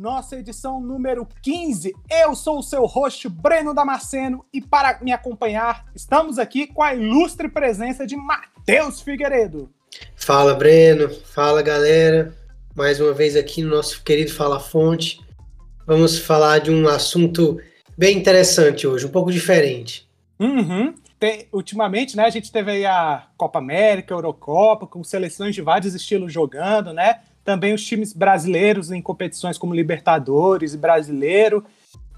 nossa edição número 15. Eu sou o seu host, Breno Damasceno, e para me acompanhar, estamos aqui com a ilustre presença de Matheus Figueiredo. Fala, Breno. Fala, galera. Mais uma vez aqui no nosso querido Fala Fonte. Vamos falar de um assunto bem interessante hoje, um pouco diferente. Uhum tem, ultimamente, né, a gente teve aí a Copa América, a Eurocopa, com seleções de vários estilos jogando, né? Também os times brasileiros em competições como Libertadores e Brasileiro.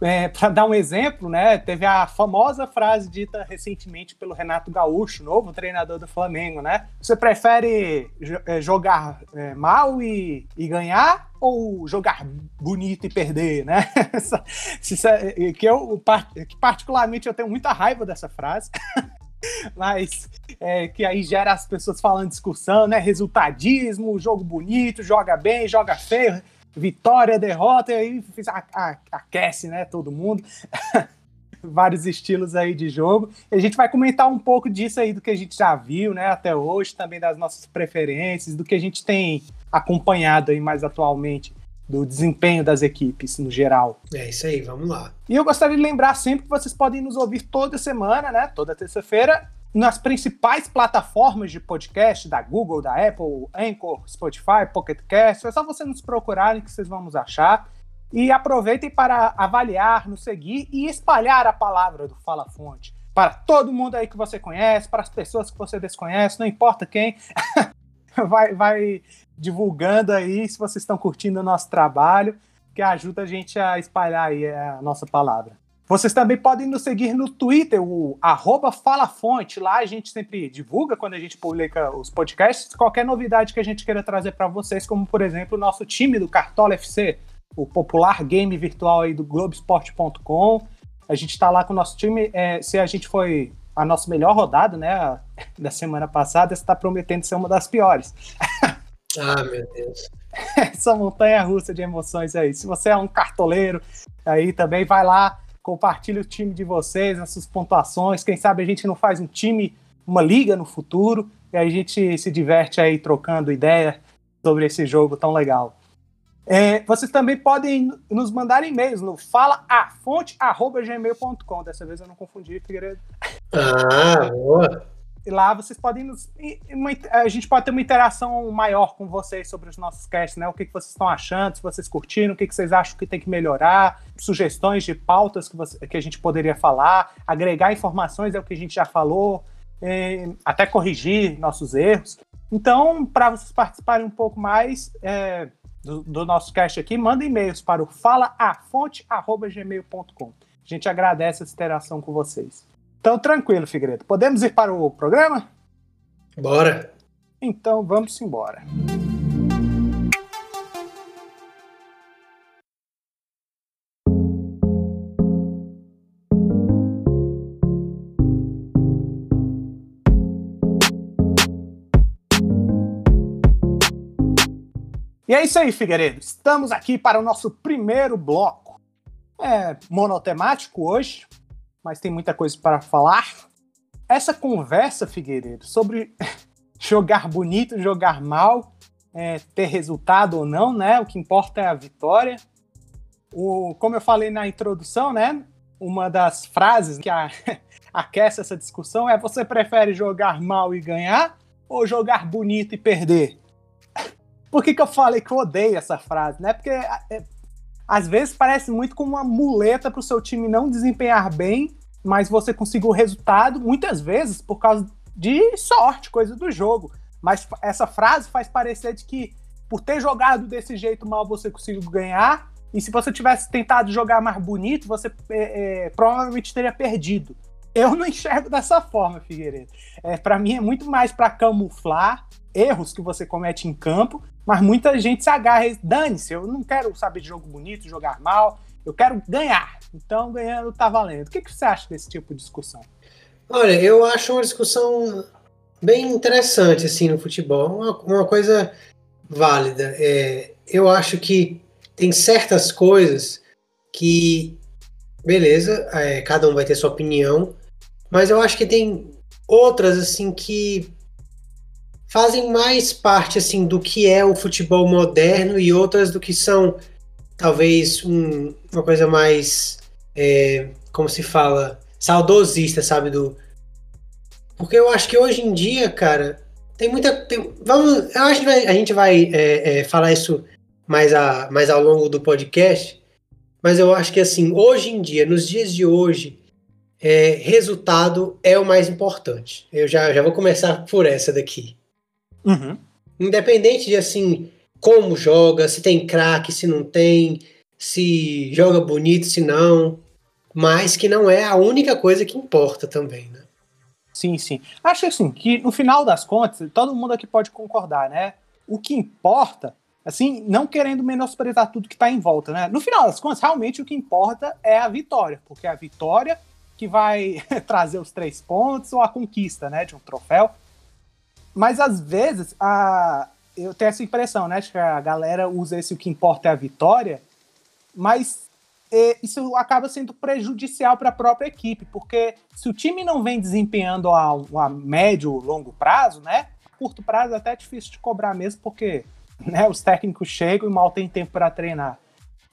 É, Para dar um exemplo, né, teve a famosa frase dita recentemente pelo Renato Gaúcho, novo treinador do Flamengo, né? Você prefere é, jogar é, mal e, e, ganhar ou jogar bonito e perder, né? que eu que particularmente eu tenho muita raiva dessa frase. mas é, que aí gera as pessoas falando discussão, né? Resultadismo, jogo bonito, joga bem, joga feio vitória, derrota, e aí a, a, aquece, né, todo mundo. Vários estilos aí de jogo. E a gente vai comentar um pouco disso aí, do que a gente já viu, né, até hoje, também das nossas preferências, do que a gente tem acompanhado aí mais atualmente do desempenho das equipes no geral. É isso aí, vamos lá. E eu gostaria de lembrar sempre que vocês podem nos ouvir toda semana, né? Toda terça-feira, nas principais plataformas de podcast da Google, da Apple, Anchor, Spotify, Pocket Cast. É só você nos procurarem que vocês vão nos achar. E aproveitem para avaliar, nos seguir e espalhar a palavra do Fala Fonte para todo mundo aí que você conhece, para as pessoas que você desconhece, não importa quem. vai, vai divulgando aí se vocês estão curtindo o nosso trabalho, que ajuda a gente a espalhar aí a nossa palavra. Vocês também podem nos seguir no Twitter, o FalaFonte. Lá a gente sempre divulga quando a gente publica os podcasts, qualquer novidade que a gente queira trazer para vocês, como por exemplo o nosso time do Cartola FC, o popular game virtual aí do Globesport.com. A gente está lá com o nosso time. É, se a gente foi a nossa melhor rodada, né, da semana passada, está prometendo ser uma das piores. Ah, meu Deus. Essa montanha russa de emoções aí. Se você é um cartoleiro, aí também vai lá, compartilhe o time de vocês, as suas pontuações. Quem sabe a gente não faz um time, uma liga no futuro, e a gente se diverte aí trocando ideia sobre esse jogo tão legal. É, vocês também podem nos mandar e-mails no falaafonte.gmail.com. Dessa vez eu não confundi, Figueiredo. Ah, boa! E lá vocês podem nos. A gente pode ter uma interação maior com vocês sobre os nossos casts, né? O que, que vocês estão achando, se vocês curtiram, o que, que vocês acham que tem que melhorar, sugestões de pautas que, você, que a gente poderia falar, agregar informações é o que a gente já falou, até corrigir nossos erros. Então, para vocês participarem um pouco mais é, do, do, nosso cast aqui, mandem e-mails para o falaafonte.gmail.com. A gente agradece essa interação com vocês. Então, tranquilo, Figueiredo. Podemos ir para o programa? Bora. Então, vamos embora. E é isso aí, Figueiredo. Estamos aqui para o nosso primeiro bloco. É monotemático hoje, mas tem muita coisa para falar. Essa conversa, Figueiredo, sobre jogar bonito, jogar mal, é, ter resultado ou não, né? O que importa é a vitória. O, como eu falei na introdução, né? Uma das frases que a, aquece essa discussão é: você prefere jogar mal e ganhar ou jogar bonito e perder? Por que, que eu falei que eu odeio essa frase, né? Porque é, às vezes parece muito como uma muleta para o seu time não desempenhar bem, mas você conseguir o resultado, muitas vezes por causa de sorte, coisa do jogo. Mas essa frase faz parecer de que por ter jogado desse jeito mal você conseguiu ganhar, e se você tivesse tentado jogar mais bonito, você é, é, provavelmente teria perdido. Eu não enxergo dessa forma, Figueiredo. É, para mim é muito mais para camuflar erros que você comete em campo mas muita gente se agarra e dane-se, eu não quero saber de jogo bonito, jogar mal, eu quero ganhar. Então, ganhando tá valendo. O que, que você acha desse tipo de discussão? Olha, eu acho uma discussão bem interessante, assim, no futebol. Uma, uma coisa válida. É, eu acho que tem certas coisas que, beleza, é, cada um vai ter sua opinião, mas eu acho que tem outras, assim, que fazem mais parte assim do que é o futebol moderno e outras do que são talvez um, uma coisa mais é, como se fala saudosista, sabe do porque eu acho que hoje em dia, cara, tem muita tem, vamos, eu acho que a gente vai é, é, falar isso mais a mais ao longo do podcast, mas eu acho que assim hoje em dia, nos dias de hoje é, resultado é o mais importante. Eu já, já vou começar por essa daqui. Uhum. Independente de assim como joga, se tem craque, se não tem, se joga bonito, se não, mas que não é a única coisa que importa também, né? Sim, sim. Acho assim que no final das contas, todo mundo aqui pode concordar, né? O que importa, assim, não querendo menosprezar tudo que está em volta, né? No final das contas, realmente o que importa é a vitória, porque é a vitória que vai trazer os três pontos ou a conquista, né, de um troféu. Mas às vezes a, eu tenho essa impressão, né? Que a galera usa esse o que importa é a vitória, mas é, isso acaba sendo prejudicial para a própria equipe, porque se o time não vem desempenhando a, a médio, longo prazo, né? Curto prazo é até difícil de cobrar mesmo, porque né, os técnicos chegam e mal tem tempo para treinar.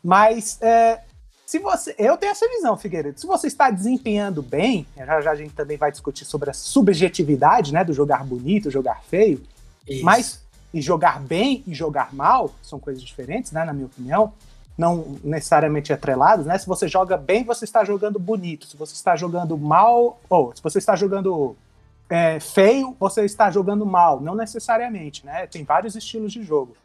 Mas é, se você, eu tenho essa visão, Figueiredo. Se você está desempenhando bem, já, já a gente também vai discutir sobre a subjetividade, né, do jogar bonito, jogar feio, Isso. mas e jogar bem e jogar mal são coisas diferentes, né, na minha opinião, não necessariamente atrelados, né? Se você joga bem, você está jogando bonito. Se você está jogando mal, ou se você está jogando é, feio, você está jogando mal. Não necessariamente, né? Tem vários estilos de jogo.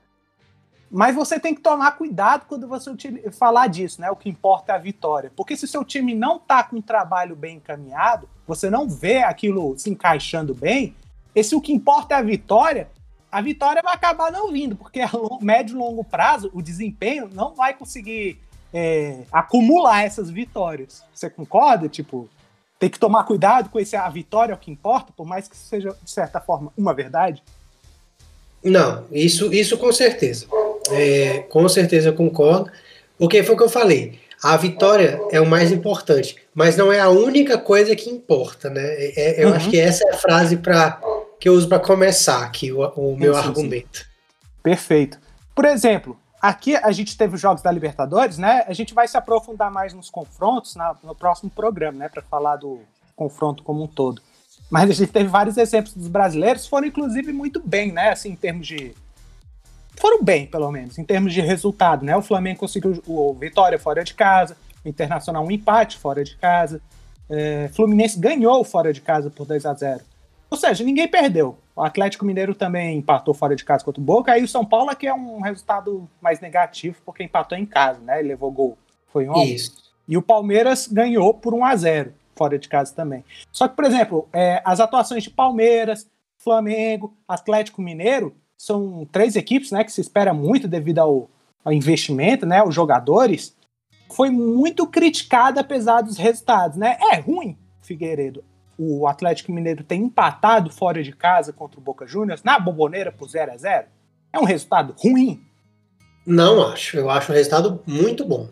Mas você tem que tomar cuidado quando você falar disso, né? O que importa é a vitória. Porque se seu time não tá com um trabalho bem encaminhado, você não vê aquilo se encaixando bem, esse o que importa é a vitória, a vitória vai acabar não vindo, porque a médio e longo prazo, o desempenho não vai conseguir é, acumular essas vitórias. Você concorda? Tipo, tem que tomar cuidado com esse a vitória é o que importa, por mais que seja, de certa forma, uma verdade? Não, isso, isso com certeza. É, com certeza eu concordo. Porque foi o que eu falei. A vitória é o mais importante, mas não é a única coisa que importa, né? É, é eu uhum. acho que essa é a frase para que eu uso para começar aqui o, o meu sim, argumento. Sim. Perfeito. Por exemplo, aqui a gente teve os jogos da Libertadores, né? A gente vai se aprofundar mais nos confrontos na, no próximo programa, né? Para falar do confronto como um todo. Mas a gente teve vários exemplos dos brasileiros, foram inclusive muito bem, né? Assim, em termos de foram bem, pelo menos, em termos de resultado, né? O Flamengo conseguiu o Vitória fora de casa, o Internacional um empate fora de casa, é, Fluminense ganhou fora de casa por 2 a 0 Ou seja, ninguém perdeu. O Atlético Mineiro também empatou fora de casa contra o Boca, aí o São Paulo é que é um resultado mais negativo, porque empatou em casa, né? Ele levou gol. Foi um Isso. E o Palmeiras ganhou por 1 a 0 fora de casa também. Só que, por exemplo, é, as atuações de Palmeiras, Flamengo, Atlético Mineiro são três equipes, né, que se espera muito devido ao, ao investimento, né, os jogadores, foi muito criticada apesar dos resultados, né? É ruim, Figueiredo. O Atlético Mineiro tem empatado fora de casa contra o Boca Juniors na Boboneira por 0 a 0 É um resultado ruim? Não acho. Eu acho um resultado muito bom.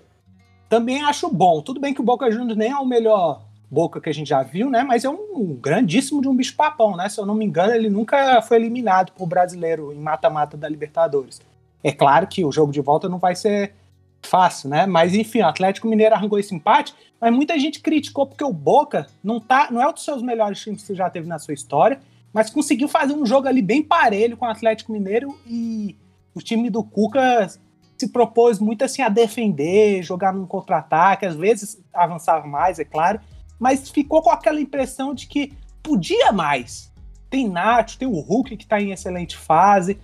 Também acho bom. Tudo bem que o Boca Juniors nem é o melhor Boca que a gente já viu, né? Mas é um grandíssimo de um bicho-papão, né? Se eu não me engano, ele nunca foi eliminado por brasileiro em mata-mata da Libertadores. É claro que o jogo de volta não vai ser fácil, né? Mas enfim, o Atlético Mineiro arrancou esse empate, mas muita gente criticou porque o Boca não tá, não é um dos seus melhores times que já teve na sua história, mas conseguiu fazer um jogo ali bem parelho com o Atlético Mineiro e o time do Cuca se propôs muito assim a defender, jogar num contra-ataque, às vezes avançar mais, é claro, mas ficou com aquela impressão de que podia mais. Tem Nath, tem o Hulk que está em excelente fase.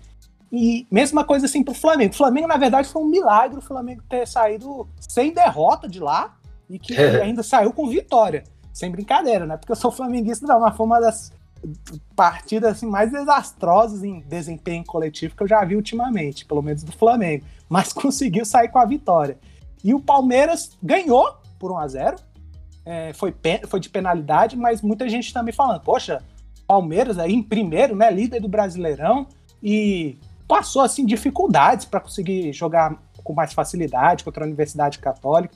E mesma coisa assim pro Flamengo. O Flamengo, na verdade, foi um milagre o Flamengo ter saído sem derrota de lá e que ainda saiu com vitória. Sem brincadeira, né? Porque eu sou flamenguista, não, mas foi uma das partidas assim, mais desastrosas em desempenho coletivo que eu já vi ultimamente, pelo menos do Flamengo. Mas conseguiu sair com a vitória. E o Palmeiras ganhou por 1 a 0 é, foi, foi de penalidade, mas muita gente também falando, poxa, Palmeiras aí em primeiro, né, líder do Brasileirão, e passou assim dificuldades para conseguir jogar com mais facilidade contra a Universidade Católica.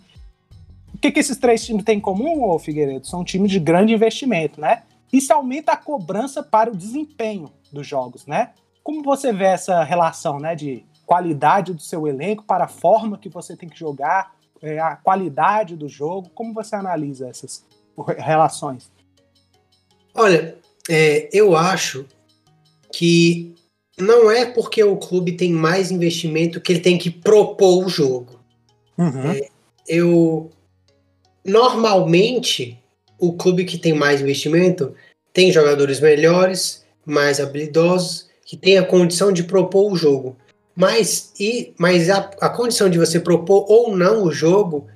O que, que esses três times têm em comum, ô Figueiredo? São times de grande investimento, né? isso aumenta a cobrança para o desempenho dos jogos, né? Como você vê essa relação, né, de qualidade do seu elenco para a forma que você tem que jogar, é, a qualidade do jogo? Como você analisa essas relações? Olha, é, eu acho que não é porque o clube tem mais investimento que ele tem que propor o jogo. Uhum. É, eu normalmente o clube que tem mais investimento tem jogadores melhores, mais habilidosos, que tem a condição de propor o jogo. Mas, e, mas a, a condição de você propor ou não o jogo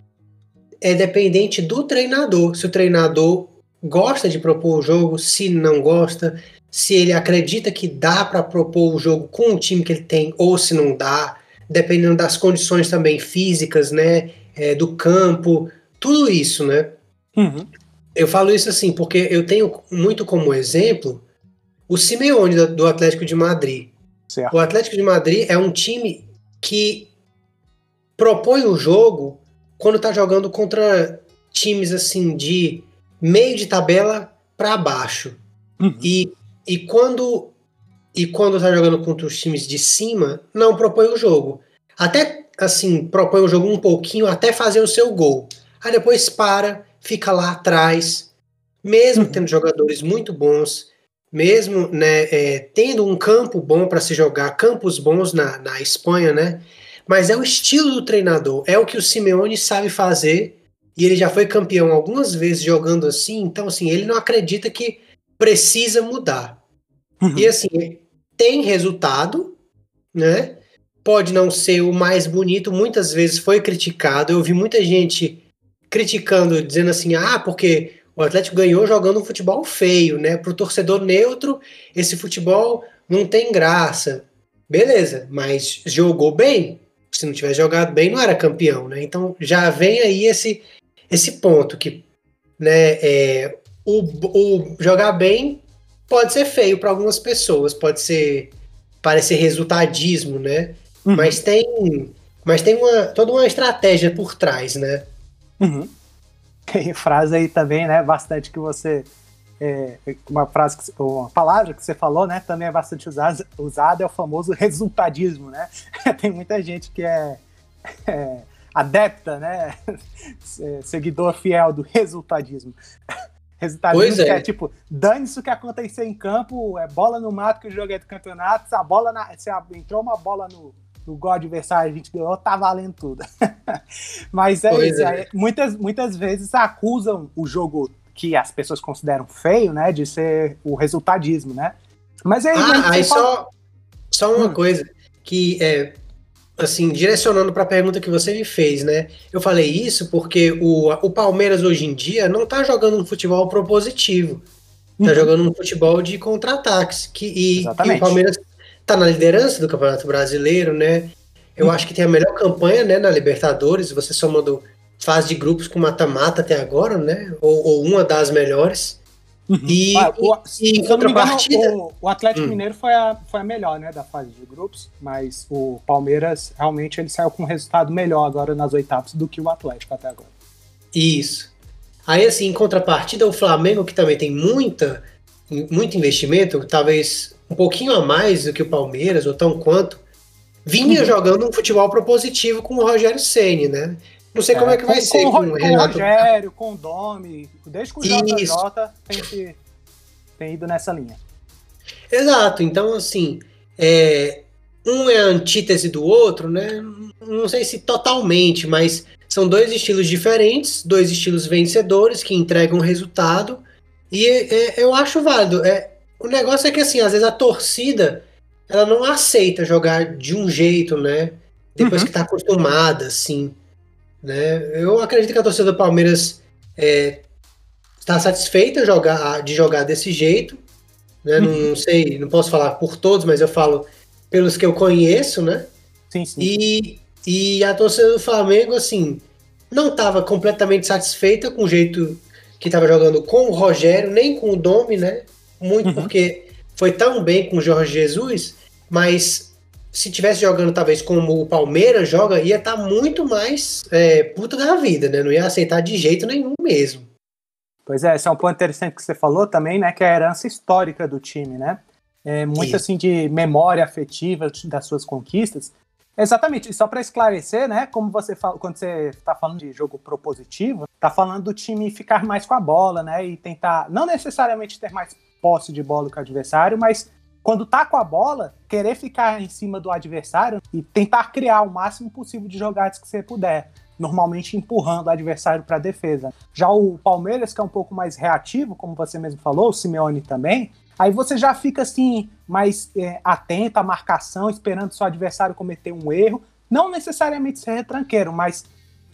é dependente do treinador. Se o treinador gosta de propor o jogo, se não gosta, se ele acredita que dá para propor o jogo com o time que ele tem ou se não dá, dependendo das condições também físicas, né, é, do campo, tudo isso, né? Uhum. Eu falo isso assim porque eu tenho muito como exemplo o Simeone do Atlético de Madrid. Certo. O Atlético de Madrid é um time que propõe o jogo quando está jogando contra times assim de meio de tabela para baixo. Uhum. E, e quando e quando tá jogando contra os times de cima, não propõe o jogo. Até assim, propõe o jogo um pouquinho até fazer o seu gol. Aí depois para, fica lá atrás, mesmo uhum. tendo jogadores muito bons, mesmo né, é, tendo um campo bom para se jogar, campos bons na, na Espanha, né? Mas é o estilo do treinador, é o que o Simeone sabe fazer e ele já foi campeão algumas vezes jogando assim, então assim, ele não acredita que precisa mudar. Uhum. E assim, tem resultado, né? Pode não ser o mais bonito, muitas vezes foi criticado. Eu vi muita gente criticando, dizendo assim: "Ah, porque o Atlético ganhou jogando um futebol feio, né? Para o torcedor neutro, esse futebol não tem graça. Beleza, mas jogou bem. Se não tivesse jogado bem, não era campeão, né? Então já vem aí esse, esse ponto que né, é, o, o jogar bem pode ser feio para algumas pessoas, pode ser parecer resultadismo, né? Uhum. Mas tem, mas tem uma, toda uma estratégia por trás, né? Uhum. Tem frase aí também, né? Bastante que você. É, uma frase, que, uma palavra que você falou, né? Também é bastante usada, usada é o famoso resultadismo, né? Tem muita gente que é, é adepta, né? Seguidor fiel do resultadismo. Resultadismo é. é. tipo, dane-se o que acontecer em campo, é bola no mato que o jogo é do campeonato, se a bola na, se a, entrou uma bola no, no gol adversário a gente ganhou, tá valendo tudo. Mas é pois isso. É. Muitas, muitas vezes acusam o jogo que as pessoas consideram feio, né? De ser o resultadismo, né? Mas aí. Ah, aí só, só uma hum. coisa que é. Assim, direcionando para a pergunta que você me fez, né? Eu falei isso porque o, o Palmeiras hoje em dia não tá jogando um futebol propositivo. Tá uhum. jogando um futebol de contra-ataques. Que, e, e o Palmeiras tá na liderança do Campeonato Brasileiro, né? Eu acho que tem a melhor campanha, né, na Libertadores. Você somando fase de grupos com mata-mata até agora, né? Ou, ou, uma das melhores. Uhum. E, ah, o, e, em contrapartida. Engano, o, o, Atlético hum. Mineiro foi a, foi a melhor, né, da fase de grupos, mas o Palmeiras realmente ele saiu com um resultado melhor agora nas oitavas do que o Atlético até agora. Isso. Aí, assim, em contrapartida, o Flamengo, que também tem muita, muito investimento, talvez um pouquinho a mais do que o Palmeiras, ou tão quanto, vinha uhum. jogando um futebol propositivo com o Rogério Ceni, né? Não sei é, como é que vai com, ser com, com o Renato. Rogério, com o Domi, desde que o JJ tem, que, tem ido nessa linha. Exato, então assim, é, um é a antítese do outro, né? Não sei se totalmente, mas são dois estilos diferentes, dois estilos vencedores que entregam resultado, e é, eu acho válido. É, o negócio é que, assim, às vezes a torcida ela não aceita jogar de um jeito, né? Depois uhum. que tá acostumada, assim. Né? Eu acredito que a torcida do Palmeiras é, está satisfeita jogar, de jogar desse jeito. Né? Uhum. Não, não, sei, não posso falar por todos, mas eu falo pelos que eu conheço, né? Sim, sim. E, e a torcida do Flamengo, assim, não estava completamente satisfeita com o jeito que estava jogando com o Rogério, nem com o Domi, né? Muito uhum. porque foi tão bem com o Jorge Jesus, mas se tivesse jogando talvez como o Palmeiras joga, ia estar tá muito mais é, puta da vida, né? Não ia aceitar de jeito nenhum mesmo. Pois é, esse é um ponto interessante que você falou também, né? Que é a herança histórica do time, né? É muito Isso. assim de memória afetiva das suas conquistas. Exatamente, e só para esclarecer, né? Como você fala, quando você está falando de jogo propositivo, tá falando do time ficar mais com a bola, né? E tentar, não necessariamente ter mais posse de bola que o adversário, mas quando tá com a bola, querer ficar em cima do adversário e tentar criar o máximo possível de jogadas que você puder normalmente empurrando o adversário para a defesa. Já o Palmeiras, que é um pouco mais reativo, como você mesmo falou, o Simeone também, aí você já fica assim, mais é, atento à marcação, esperando seu adversário cometer um erro. Não necessariamente ser retranqueiro, mas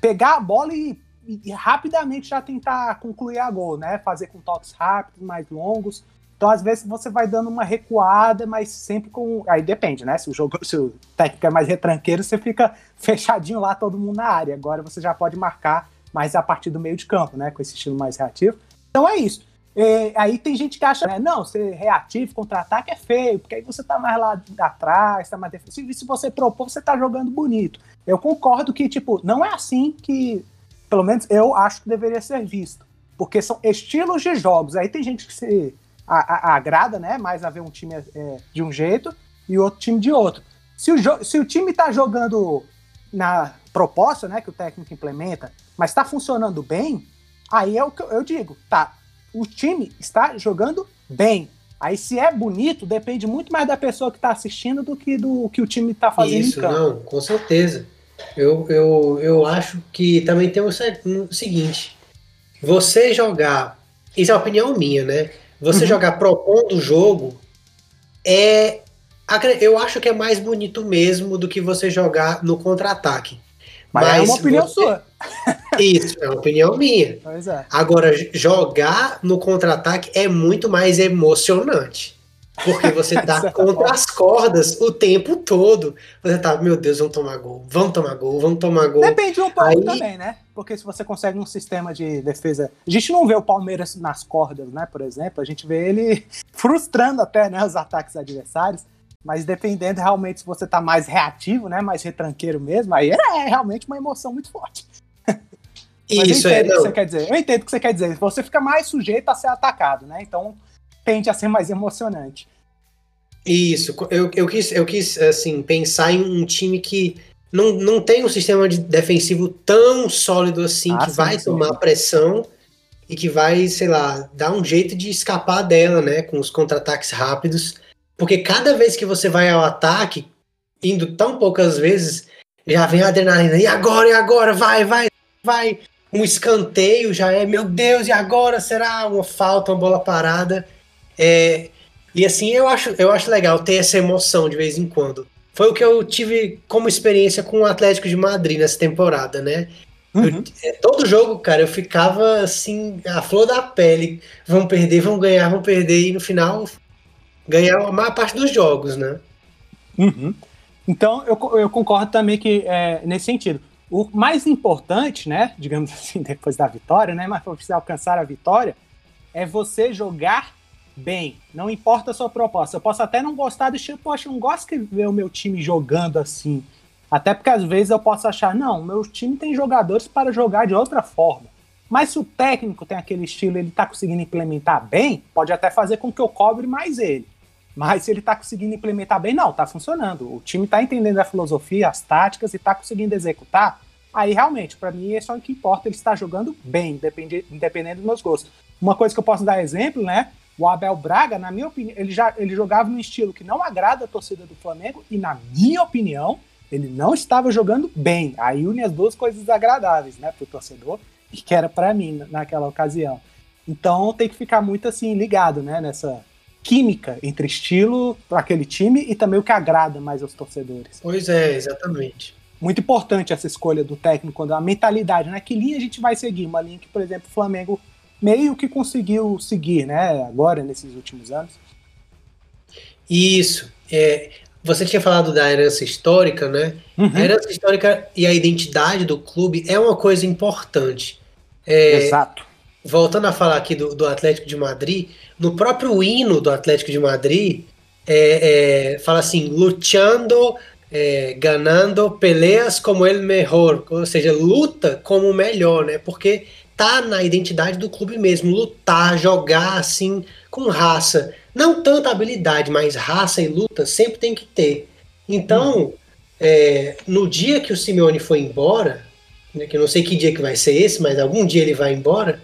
pegar a bola e, e, rapidamente já tentar concluir a gol, né? Fazer com toques rápidos, mais longos. Então, às vezes, você vai dando uma recuada, mas sempre com. Aí depende, né? Se o jogo, se o técnico é mais retranqueiro, você fica fechadinho lá, todo mundo na área. Agora você já pode marcar mais a partir do meio de campo, né? Com esse estilo mais reativo. Então é isso. E, aí tem gente que acha, né? Não, ser reativo, contra-ataque é feio, porque aí você tá mais lá atrás, tá mais defensivo. E se você propor, você tá jogando bonito. Eu concordo que, tipo, não é assim que, pelo menos eu acho que deveria ser visto. Porque são estilos de jogos. Aí tem gente que se a, a, agrada, né? Mais a ver um time é, de um jeito e outro time de outro. Se o, se o time está jogando na proposta, né, que o técnico implementa, mas está funcionando bem, aí é o que eu digo, tá? O time está jogando bem. Aí se é bonito, depende muito mais da pessoa que está assistindo do que do que o time está fazendo Isso, em campo. não, com certeza. Eu, eu, eu acho que também tem o seguinte: você jogar, isso é uma opinião minha, né? Você uhum. jogar propondo o jogo é. Eu acho que é mais bonito mesmo do que você jogar no contra-ataque. Mas, Mas, é uma opinião você... sua. Isso, é uma opinião minha. É. Agora, jogar no contra-ataque é muito mais emocionante. Porque você tá contra as cordas o tempo todo. Você tá, meu Deus, vamos tomar gol, vamos tomar gol, vamos tomar gol. Depende um pouco Aí... também, né? Porque se você consegue um sistema de defesa. A gente não vê o Palmeiras nas cordas, né? Por exemplo, a gente vê ele frustrando até né, os ataques adversários. Mas dependendo realmente se você tá mais reativo, né? Mais retranqueiro mesmo, aí é realmente uma emoção muito forte. Isso, é. O que você quer dizer. Eu entendo o que você quer dizer. Você fica mais sujeito a ser atacado, né? Então tende a ser mais emocionante. Isso, eu, eu, quis, eu quis assim, pensar em um time que não, não tem um sistema de defensivo tão sólido assim, ah, que sim, vai sim. tomar pressão e que vai, sei lá, dar um jeito de escapar dela, né, com os contra-ataques rápidos. Porque cada vez que você vai ao ataque, indo tão poucas vezes, já vem a adrenalina. E agora, e agora? Vai, vai, vai. Um escanteio já é, meu Deus, e agora? Será uma falta, uma bola parada? É, e assim, eu acho, eu acho legal ter essa emoção de vez em quando. Foi o que eu tive como experiência com o Atlético de Madrid nessa temporada, né? Uhum. Eu, é, todo jogo, cara, eu ficava assim, a flor da pele. Vão perder, vão ganhar, vão perder. E no final, ganhar a maior parte dos jogos, né? Uhum. Então, eu, eu concordo também que, é, nesse sentido, o mais importante, né, digamos assim, depois da vitória, né, mas para você alcançar a vitória, é você jogar bem, não importa a sua proposta. Eu posso até não gostar do estilo, poxa, eu não gosto de ver o meu time jogando assim. Até porque às vezes eu posso achar, não, meu time tem jogadores para jogar de outra forma. Mas se o técnico tem aquele estilo ele está conseguindo implementar bem, pode até fazer com que eu cobre mais ele. Mas se ele está conseguindo implementar bem, não, está funcionando. O time está entendendo a filosofia, as táticas e está conseguindo executar. Aí realmente, para mim, é só o que importa, ele está jogando bem, independente dos meus gostos. Uma coisa que eu posso dar exemplo, né? O Abel Braga, na minha opinião, ele já ele jogava num estilo que não agrada a torcida do Flamengo e na minha opinião, ele não estava jogando bem. Aí une as duas coisas agradáveis, né, pro torcedor e que era para mim naquela ocasião. Então tem que ficar muito assim ligado, né, nessa química entre estilo para aquele time e também o que agrada mais aos torcedores. Pois é, exatamente. Muito importante essa escolha do técnico, quando a mentalidade, né? Que linha a gente vai seguir? Uma linha que, por exemplo, o Flamengo meio que conseguiu seguir, né, agora, nesses últimos anos. Isso. É, você tinha falado da herança histórica, né? Uhum. A herança histórica e a identidade do clube é uma coisa importante. É, Exato. Voltando a falar aqui do, do, Atlético de Madrid, no próprio hino do Atlético de Madrid, é, é, fala assim: luchando, é, ganando peleas como el melhor, ou seja, luta como o melhor, né? Porque tá na identidade do clube mesmo, lutar, jogar assim com raça. Não tanta habilidade, mas raça e luta sempre tem que ter. Então, uhum. é, no dia que o Simeone foi embora, né, que eu não sei que dia que vai ser esse, mas algum dia ele vai embora,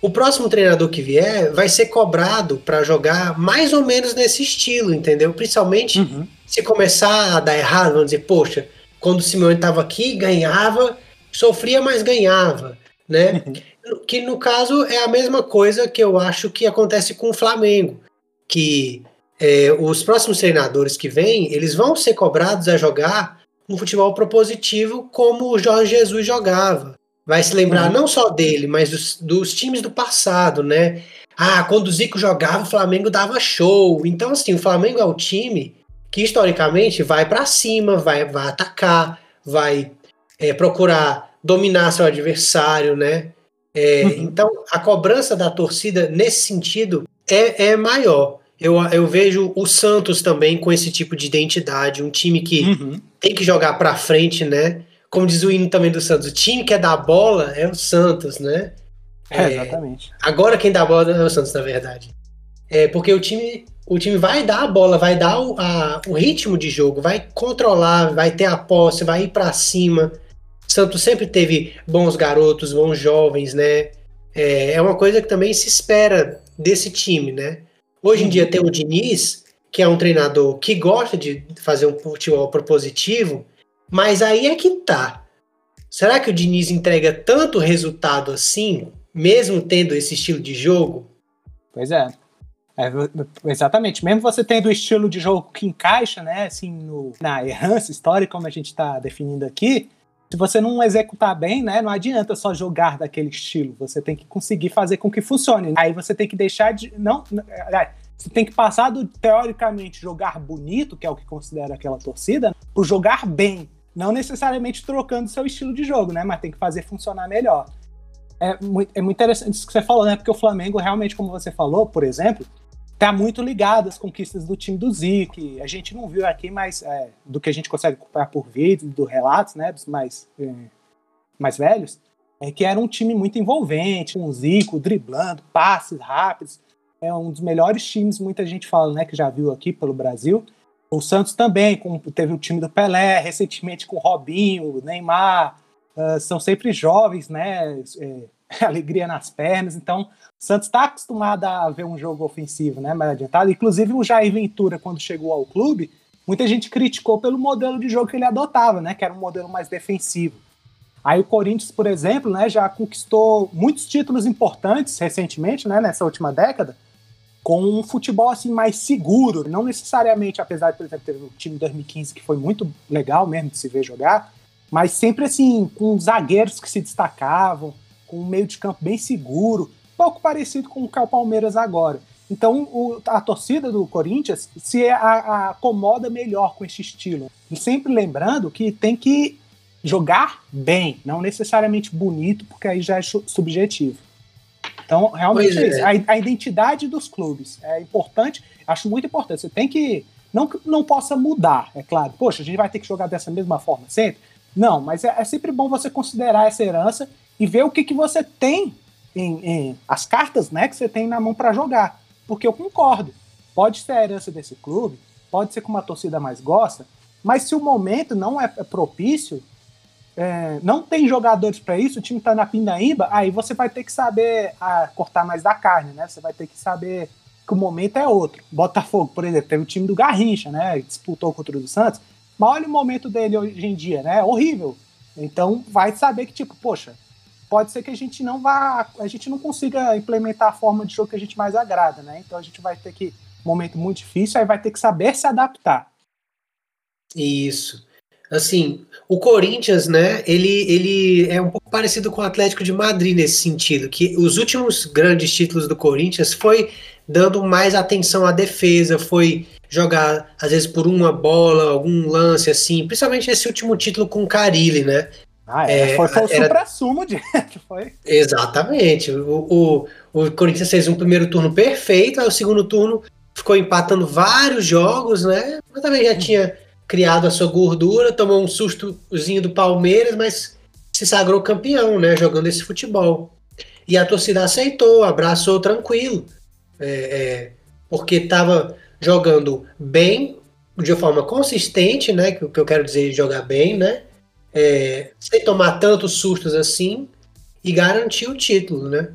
o próximo treinador que vier vai ser cobrado para jogar mais ou menos nesse estilo, entendeu? Principalmente uhum. se começar a dar errado, vamos dizer, poxa, quando o Simeone estava aqui, ganhava, sofria, mas ganhava, né? Uhum. Que no caso é a mesma coisa que eu acho que acontece com o Flamengo, que é, os próximos treinadores que vêm, eles vão ser cobrados a jogar um futebol propositivo como o Jorge Jesus jogava vai se lembrar uhum. não só dele, mas dos, dos, times do passado, né? Ah, quando o Zico jogava, o Flamengo dava show. Então, assim, o Flamengo é o time que historicamente vai para cima, vai, vai atacar, vai é, procurar dominar seu adversário, né? É, uhum. Então, a cobrança da torcida nesse sentido é, é maior. Eu, eu vejo o Santos também com esse tipo de identidade, um time que uhum. tem que jogar para frente, né? como diz o hino também do Santos, o time que é da bola é o Santos, né? É, é, exatamente. Agora quem dá a bola é o Santos, na verdade. É porque o time, o time vai dar a bola, vai dar o, a, o ritmo de jogo, vai controlar, vai ter a posse, vai ir para cima. Santos sempre teve bons garotos, bons jovens, né? É, é uma coisa que também se espera desse time, né? Hoje em dia tem o Diniz, que é um treinador que gosta de fazer um futebol propositivo, mas aí é que tá. Será que o Diniz entrega tanto resultado assim, mesmo tendo esse estilo de jogo? Pois é. é exatamente. Mesmo você tendo o estilo de jogo que encaixa, né, assim, no, na errância histórica, como a gente está definindo aqui, se você não executar bem, né, não adianta só jogar daquele estilo. Você tem que conseguir fazer com que funcione. Aí você tem que deixar de. Não, você tem que passar do teoricamente jogar bonito, que é o que considera aquela torcida, para jogar bem. Não necessariamente trocando seu estilo de jogo, né? Mas tem que fazer funcionar melhor. É muito, é muito interessante isso que você falou, né? Porque o Flamengo, realmente, como você falou, por exemplo, tá muito ligado às conquistas do time do Zico. A gente não viu aqui, mas é, do que a gente consegue acompanhar por vídeo, do relatos, né? Dos mais, é, mais velhos, é que era um time muito envolvente, com um o Zico driblando, passes rápidos. É um dos melhores times, muita gente fala, né? Que já viu aqui pelo Brasil. O Santos também, com, teve o time do Pelé, recentemente com o Robinho, Neymar, uh, são sempre jovens, né? É, alegria nas pernas. Então, o Santos está acostumado a ver um jogo ofensivo, né? Mais adiantado. Inclusive, o Jair Ventura, quando chegou ao clube, muita gente criticou pelo modelo de jogo que ele adotava, né? Que era um modelo mais defensivo. Aí o Corinthians, por exemplo, né, já conquistou muitos títulos importantes recentemente, né, nessa última década, com um futebol assim mais seguro, não necessariamente, apesar de, por exemplo, ter o time de 2015 que foi muito legal mesmo de se ver jogar, mas sempre assim, com zagueiros que se destacavam, com um meio de campo bem seguro, pouco parecido com o que é o Palmeiras agora. Então o, a torcida do Corinthians se a, a, acomoda melhor com esse estilo. E sempre lembrando que tem que jogar bem, não necessariamente bonito, porque aí já é subjetivo. Então, realmente é. isso. A, a, identidade dos clubes é importante, acho muito importante. Você tem que. Não que não possa mudar, é claro. Poxa, a gente vai ter que jogar dessa mesma forma sempre? Não, mas é, é sempre bom você considerar essa herança e ver o que, que você tem em, em as cartas né, que você tem na mão para jogar. Porque eu concordo. Pode ser a herança desse clube, pode ser como a torcida mais gosta, mas se o momento não é propício, é, não tem jogadores para isso, o time está na pindaíba, aí você vai ter que saber cortar mais da carne, né? Você vai ter que saber que o momento é outro. Botafogo, por exemplo, teve o time do Garrincha, né? Disputou contra o do Santos, mas olha o momento dele hoje em dia, né? Horrível. Então vai saber que, tipo, poxa, pode ser que a gente não vá, a gente não consiga implementar a forma de jogo que a gente mais agrada, né? Então a gente vai ter que, momento muito difícil, aí vai ter que saber se adaptar. Isso assim, o Corinthians, né, ele, ele é um pouco parecido com o Atlético de Madrid nesse sentido, que os últimos grandes títulos do Corinthians foi dando mais atenção à defesa, foi jogar às vezes por uma bola, algum lance assim, principalmente esse último título com o Carilli, né? Ah, é, foi, foi o era... supra-sumo de foi. Exatamente. O, o, o Corinthians fez um primeiro turno perfeito, aí o segundo turno ficou empatando vários jogos, né? Mas também já tinha criado a sua gordura, tomou um sustozinho do Palmeiras, mas se sagrou campeão, né? Jogando esse futebol. E a torcida aceitou, abraçou tranquilo, é, é, porque estava jogando bem, de forma consistente, né? Que, que eu quero dizer jogar bem, né? É, sem tomar tantos sustos assim e garantir o título, né?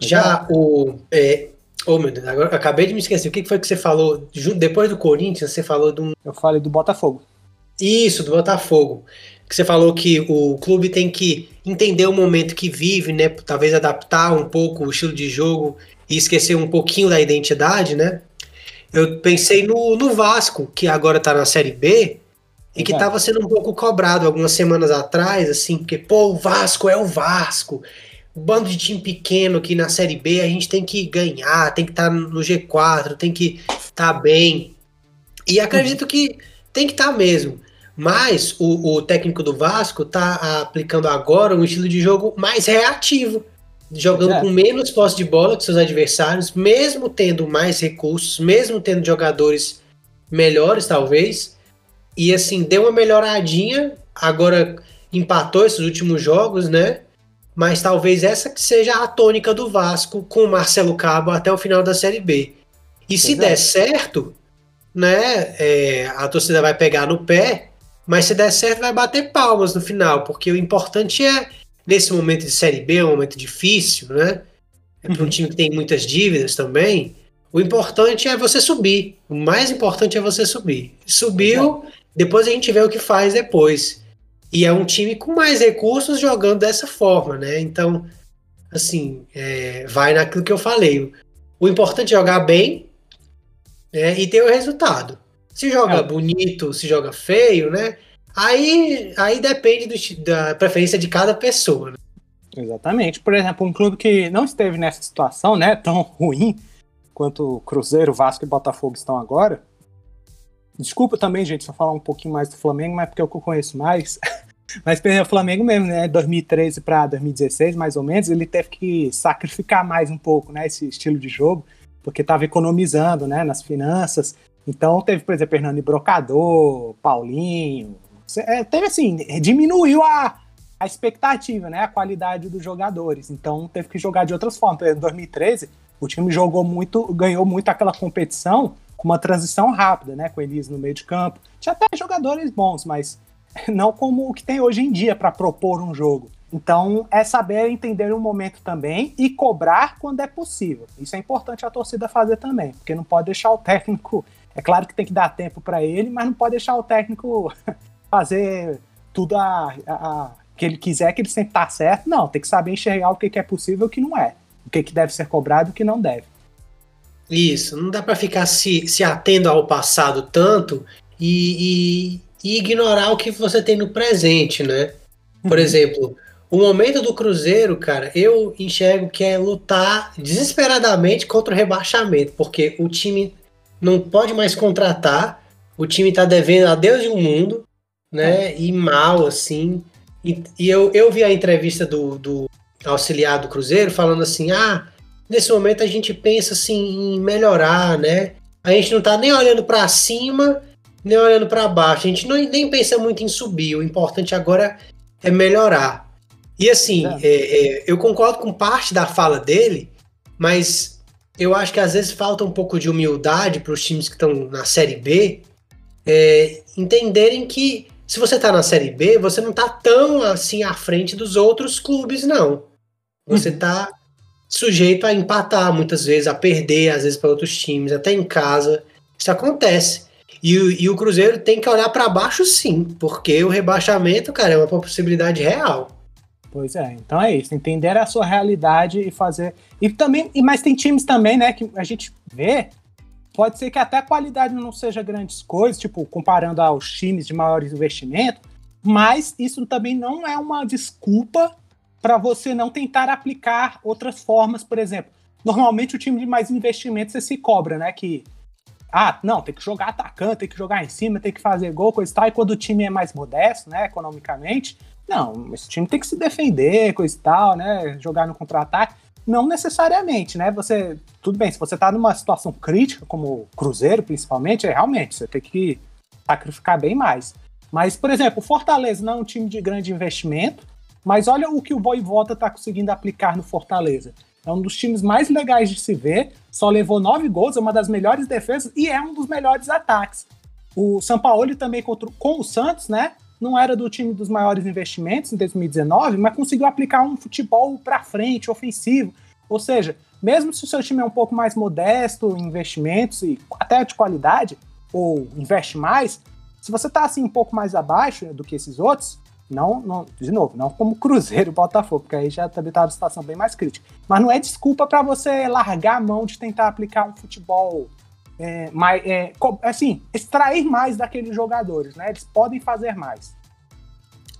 Já o. É, oh, meu Deus, agora acabei de me esquecer. O que foi que você falou? Depois do Corinthians, você falou de um. Eu falei do Botafogo. Isso, do Botafogo. Que você falou que o clube tem que entender o momento que vive, né? Talvez adaptar um pouco o estilo de jogo e esquecer um pouquinho da identidade, né? Eu pensei no, no Vasco, que agora tá na Série B, e que estava sendo um pouco cobrado algumas semanas atrás, assim, porque, pô, o Vasco é o Vasco. Bando de time pequeno aqui na Série B, a gente tem que ganhar, tem que estar tá no G4, tem que estar tá bem. E acredito que tem que estar tá mesmo. Mas o, o, técnico do Vasco está aplicando agora um estilo de jogo mais reativo, jogando é. com menos posse de bola que seus adversários, mesmo tendo mais recursos, mesmo tendo jogadores melhores, talvez. E assim, deu uma melhoradinha, agora empatou esses últimos jogos, né? Mas talvez essa que seja a tônica do Vasco com o Marcelo Cabo até o final da Série B. E se der certo, né, é, a torcida vai pegar no pé, mas se der certo vai bater palmas no final, porque o importante é, nesse momento de Série B, é um momento difícil, né? É para um uhum. time que tem muitas dívidas também. O importante é você subir. O mais importante é você subir. Subiu, depois a gente vê o que faz depois. E é um time com mais recursos jogando dessa forma, né? Então, assim, é, vai naquilo que eu falei. O importante é jogar bem né, e ter o resultado. Se joga é. bonito, se joga feio, né? Aí, aí depende do, da preferência de cada pessoa. Né? Exatamente. Por exemplo, um clube que não esteve nessa situação, né, tão ruim quanto Cruzeiro, Vasco e Botafogo estão agora, Desculpa também, gente, se eu falar um pouquinho mais do Flamengo, mas é porque é o que eu conheço mais. Mas o Flamengo mesmo, né? 2013 para 2016, mais ou menos, ele teve que sacrificar mais um pouco, né? Esse estilo de jogo, porque estava economizando, né? Nas finanças. Então teve, por exemplo, Fernando Brocador, Paulinho. É, teve assim, diminuiu a, a expectativa, né? A qualidade dos jogadores. Então teve que jogar de outras formas. Em 2013, o time jogou muito, ganhou muito aquela competição com uma transição rápida, né? Com Elise no meio de campo. Tinha até jogadores bons, mas não como o que tem hoje em dia para propor um jogo. Então, é saber entender o momento também e cobrar quando é possível. Isso é importante a torcida fazer também, porque não pode deixar o técnico. É claro que tem que dar tempo para ele, mas não pode deixar o técnico fazer tudo a, a, a, que ele quiser, que ele sempre tá certo. Não, tem que saber enxergar o que, que é possível e o que não é. O que, que deve ser cobrado e o que não deve. Isso, não dá para ficar se, se atendo ao passado tanto e, e, e, ignorar o que você tem no presente, né? Por uhum. exemplo, o momento do Cruzeiro, cara, eu enxergo que é lutar desesperadamente contra o rebaixamento, porque o time não pode mais contratar, o time tá devendo a Deus e o mundo, né? É. E mal, assim. E, e, eu, eu vi a entrevista do, do auxiliar do Cruzeiro falando assim: ah, nesse momento a gente pensa assim em melhorar, né? A gente não tá nem olhando para cima, nem olhando para baixo. A gente não, nem pensa muito em subir. O importante agora é melhorar. E assim, é. É, é, eu concordo com parte da fala dele, mas eu acho que às vezes falta um pouco de humildade para os times que estão na Série B é, entenderem que se você está na Série B, você não está tão assim à frente dos outros clubes, não. Você está uhum sujeito a empatar muitas vezes, a perder às vezes para outros times, até em casa. Isso acontece. E, e o Cruzeiro tem que olhar para baixo sim, porque o rebaixamento, cara, é uma possibilidade real. Pois é, então é isso, entender a sua realidade e fazer. E também, e mas tem times também, né, que a gente vê, pode ser que até a qualidade não seja grandes coisas, tipo, comparando aos times de maiores investimentos, mas isso também não é uma desculpa para você não tentar aplicar outras formas, por exemplo. Normalmente o time de mais investimento você se cobra, né? Que ah, não, tem que jogar atacante, tem que jogar em cima, tem que fazer gol, coisa e tal. E quando o time é mais modesto, né, economicamente, não, esse time tem que se defender, coisa e tal, né? Jogar no contra-ataque. Não necessariamente, né? Você. Tudo bem, se você tá numa situação crítica, como o Cruzeiro, principalmente, é realmente, você tem que sacrificar bem mais. Mas, por exemplo, o Fortaleza não é um time de grande investimento, Mas olha o que o Voivoda está conseguindo aplicar no Fortaleza. É um dos times mais legais de se ver, só levou nove gols, é uma das melhores defesas e é um dos melhores ataques. O São Paulo também contra, com o Santos, né? Não era do time dos maiores investimentos em 2019, mas conseguiu aplicar um futebol para frente, ofensivo. Ou seja, mesmo se o seu time é um pouco mais modesto em investimentos e até de qualidade, ou investe mais, se você está assim um pouco mais abaixo do que esses outros, não, não, de novo, não como Cruzeiro e Botafogo, porque aí já também tá uma situação bem mais crítica. Mas não é desculpa para você largar a mão de tentar aplicar um futebol é, mais, é, assim, extrair mais daqueles jogadores, né? Eles podem fazer mais.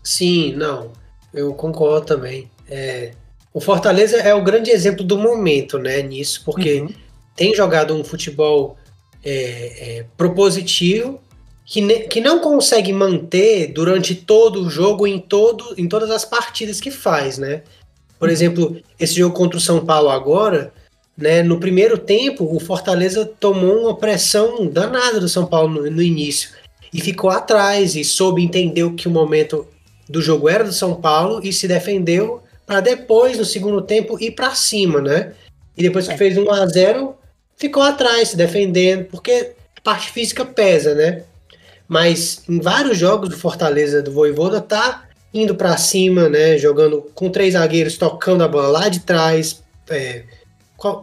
Sim, não, eu concordo também. É, o Fortaleza é o grande exemplo do momento, né, nisso, porque uhum. tem jogado um futebol é, é propositivo que, que não consegue manter durante todo o jogo em, todo, em todas as partidas que faz, né? Por uhum. exemplo, esse jogo contra o São Paulo agora, né? No primeiro tempo, o Fortaleza tomou uma pressão danada do São Paulo no, no início e ficou atrás e soube entender que o momento do jogo era do São Paulo e se defendeu para depois, no segundo tempo, ir para cima, né? E depois que é. fez 1 a 0 ficou atrás, se defendendo, porque a parte física pesa, né? Mas em vários jogos do Fortaleza do Voivoda tá indo para cima, né, jogando com três zagueiros, tocando a bola lá de trás, é,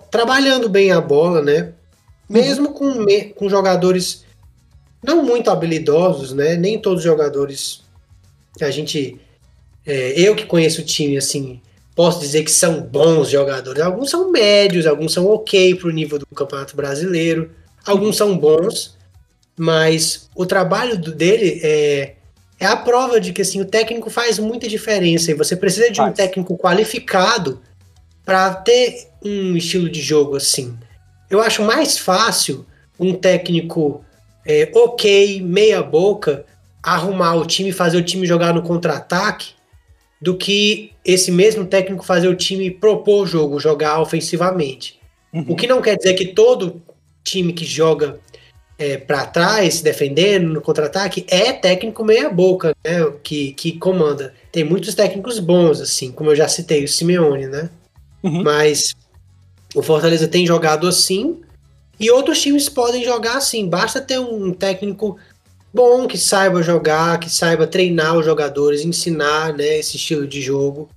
trabalhando bem a bola, né, mesmo com, com jogadores não muito habilidosos, né, nem todos os jogadores a gente, é, eu que conheço o time, assim, posso dizer que são bons jogadores, alguns são médios, alguns são ok pro nível do Campeonato Brasileiro, alguns são bons, mas o trabalho dele é, é a prova de que assim, o técnico faz muita diferença e você precisa de faz. um técnico qualificado para ter um estilo de jogo assim. Eu acho mais fácil um técnico é, ok, meia boca, arrumar o time, fazer o time jogar no contra-ataque, do que esse mesmo técnico fazer o time propor o jogo, jogar ofensivamente. Uhum. O que não quer dizer que todo time que joga é, para trás, defendendo no contra-ataque, é técnico meia-boca, né? Que, que comanda. Tem muitos técnicos bons, assim, como eu já citei, o Simeone, né? Uhum. Mas o Fortaleza tem jogado assim, e outros times podem jogar assim. Basta ter um técnico bom que saiba jogar, que saiba treinar os jogadores, ensinar né, esse estilo de jogo.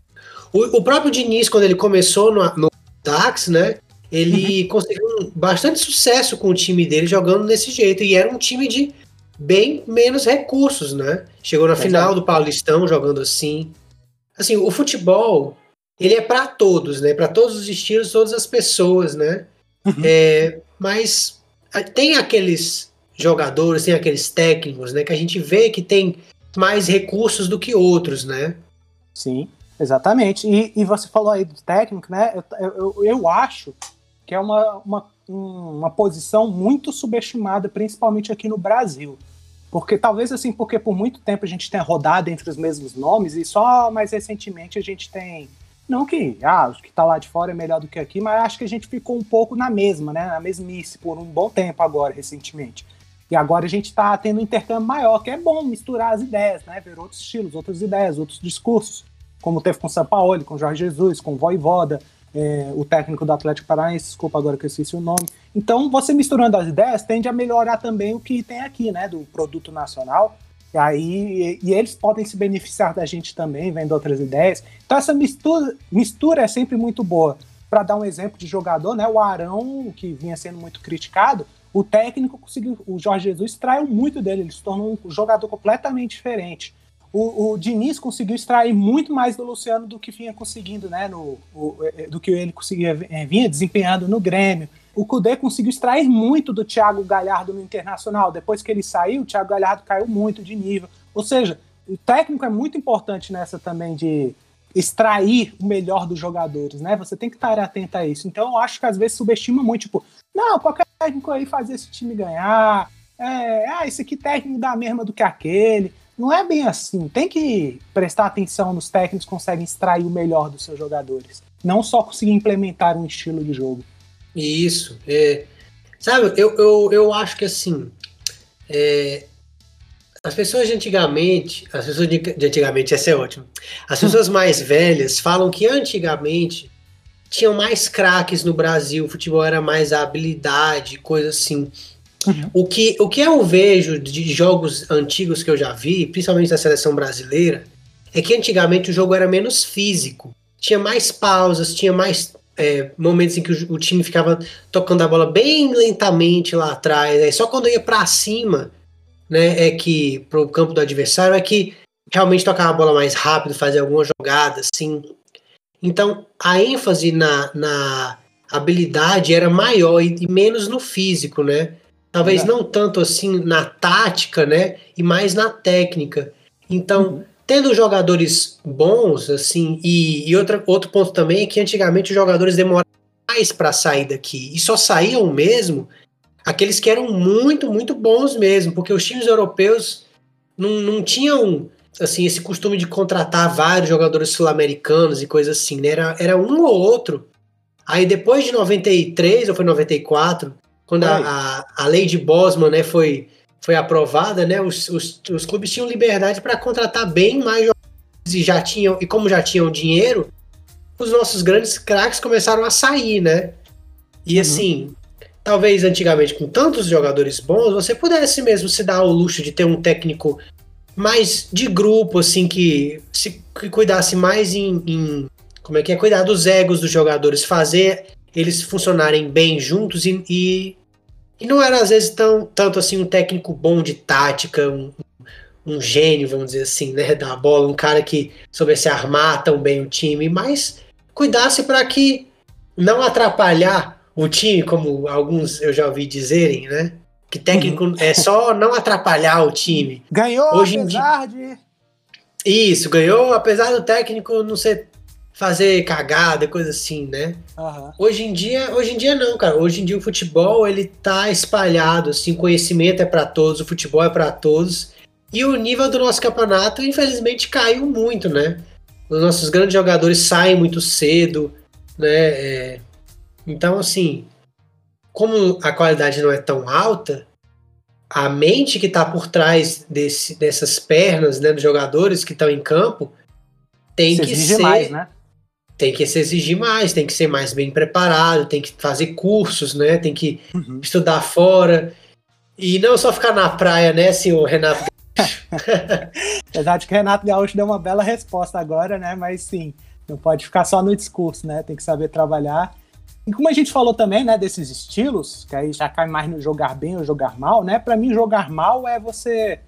O, o próprio Diniz, quando ele começou no, no Dax, né? Ele uhum. conseguiu bastante sucesso com o time dele jogando desse jeito. E era um time de bem menos recursos, né? Chegou na final do Paulistão jogando assim. Assim, o futebol, ele é para todos, né? Para todos os estilos, todas as pessoas, né? Uhum. É, mas tem aqueles jogadores, tem aqueles técnicos, né? Que a gente vê que tem mais recursos do que outros, né? Sim, exatamente. E, e você falou aí do técnico, né? Eu, eu, eu acho que é uma, uma, uma posição muito subestimada, principalmente aqui no Brasil. Porque talvez assim, porque por muito tempo a gente tenha rodado entre os mesmos nomes e só mais recentemente a gente tem. Não que ah, o que está lá de fora é melhor do que aqui, mas acho que a gente ficou um pouco na mesma, né? Na mesmice por um bom tempo agora, recentemente. E agora a gente está tendo um intercâmbio maior, que é bom misturar as ideias, né? Ver outros estilos, outras ideias, outros discursos, como teve com o São Paulo, com o Jorge Jesus, com o Voivoda, é, o técnico do Atlético Paranaense, desculpa agora que eu esqueci o nome. Então, você misturando as ideias tende a melhorar também o que tem aqui, né, do produto nacional. E aí, e, e eles podem se beneficiar da gente também, vendo outras ideias. Então, essa mistura, mistura é sempre muito boa. Para dar um exemplo de jogador, né, o Arão, que vinha sendo muito criticado, o técnico conseguiu, o Jorge Jesus traiu muito dele, ele se tornou um jogador completamente diferente o, o Diniz conseguiu extrair muito mais do Luciano do que vinha conseguindo, né? No, o, é, do que ele conseguia, é, vinha desempenhando no Grêmio. O Cudê conseguiu extrair muito do Thiago Galhardo no Internacional. Depois que ele saiu, o Thiago Galhardo caiu muito de nível. Ou seja, o técnico é muito importante nessa também de extrair o melhor dos jogadores, né? Você tem que estar atento a isso. Então eu acho que às vezes subestima muito, tipo, não, qualquer técnico aí fazer esse time ganhar. É, ah, esse aqui técnico dá a mesma do que aquele. Não é bem assim. Tem que prestar atenção nos técnicos que conseguem extrair o melhor dos seus jogadores. Não só conseguir implementar um estilo de jogo. Isso. É, sabe, eu, eu, eu acho que assim. É, as pessoas de antigamente, as pessoas de, de antigamente, essa é ótimo. As pessoas mais velhas falam que antigamente tinham mais craques no Brasil, o futebol era mais habilidade, coisa assim. Uhum. O, que, o que eu vejo de jogos antigos que eu já vi, principalmente da seleção brasileira, é que antigamente o jogo era menos físico. Tinha mais pausas, tinha mais é, momentos em que o, o, time ficava tocando a bola bem lentamente lá atrás. Aí só quando ia para cima, né, é que pro campo do adversário é que realmente tocava a bola mais rápido, fazia alguma jogada, assim. Então a ênfase na, na habilidade era maior e, e menos no físico, né? Talvez é. não tanto assim na tática, né? E mais na técnica. Então, uhum tendo jogadores bons, assim, e, e outra, outro ponto também é que antigamente os jogadores demoravam mais para sair daqui, e só saíam mesmo aqueles que eram muito, muito bons mesmo, porque os times europeus não, não tinham assim esse costume de contratar vários jogadores sul-americanos e coisas assim, né? Era, era um ou outro. Aí depois de 93 ou foi 94, quando a, a, a lei de Bosman né, foi, foi aprovada, né, os, os, os clubes tinham liberdade para contratar bem mais jogadores e já tinham e como já tinham dinheiro, os nossos grandes craques começaram a sair, né? E uhum. assim, talvez antigamente com tantos jogadores bons, você pudesse mesmo se dar o luxo de ter um técnico mais de grupo, assim, que se que cuidasse mais em, em como é que é cuidar dos egos dos jogadores, fazer eles funcionarem bem juntos e, e e não era, às vezes, tão, tanto assim um técnico bom de tática, um, um gênio, vamos dizer assim, né, da bola, um cara que soubesse armar tão bem o time, mas cuidasse para que não atrapalhar o time, como alguns eu já ouvi dizerem, né? Que técnico uhum. é só não atrapalhar o time. Ganhou Hoje apesar dia... de. Isso, ganhou, apesar do técnico não ser fazer cagada, coisa assim, né? Uhum. Hoje em dia, hoje em dia não, cara. Hoje em dia o futebol ele tá espalhado, assim, conhecimento é para todos, o futebol é para todos. E o nível do nosso campeonato, infelizmente, caiu muito, né? Os nossos grandes jogadores saem muito cedo, né? É... Então, assim, como a qualidade não é tão alta, a mente que está por trás desse, dessas pernas, né, dos jogadores que estão em campo, tem Se que ser mais, né? Tem que se exigir mais, tem que ser mais bem preparado, tem que fazer cursos, né? Tem que uhum. estudar fora. E não só ficar na praia, né, senhor Renato? Verdade que o Renato Gaúcho deu uma bela resposta agora, né? Mas sim, não pode ficar só no discurso, né? Tem que saber trabalhar. E como a gente falou também, né, desses estilos, que aí já cai mais no jogar bem ou jogar mal, né? Para mim, jogar mal é você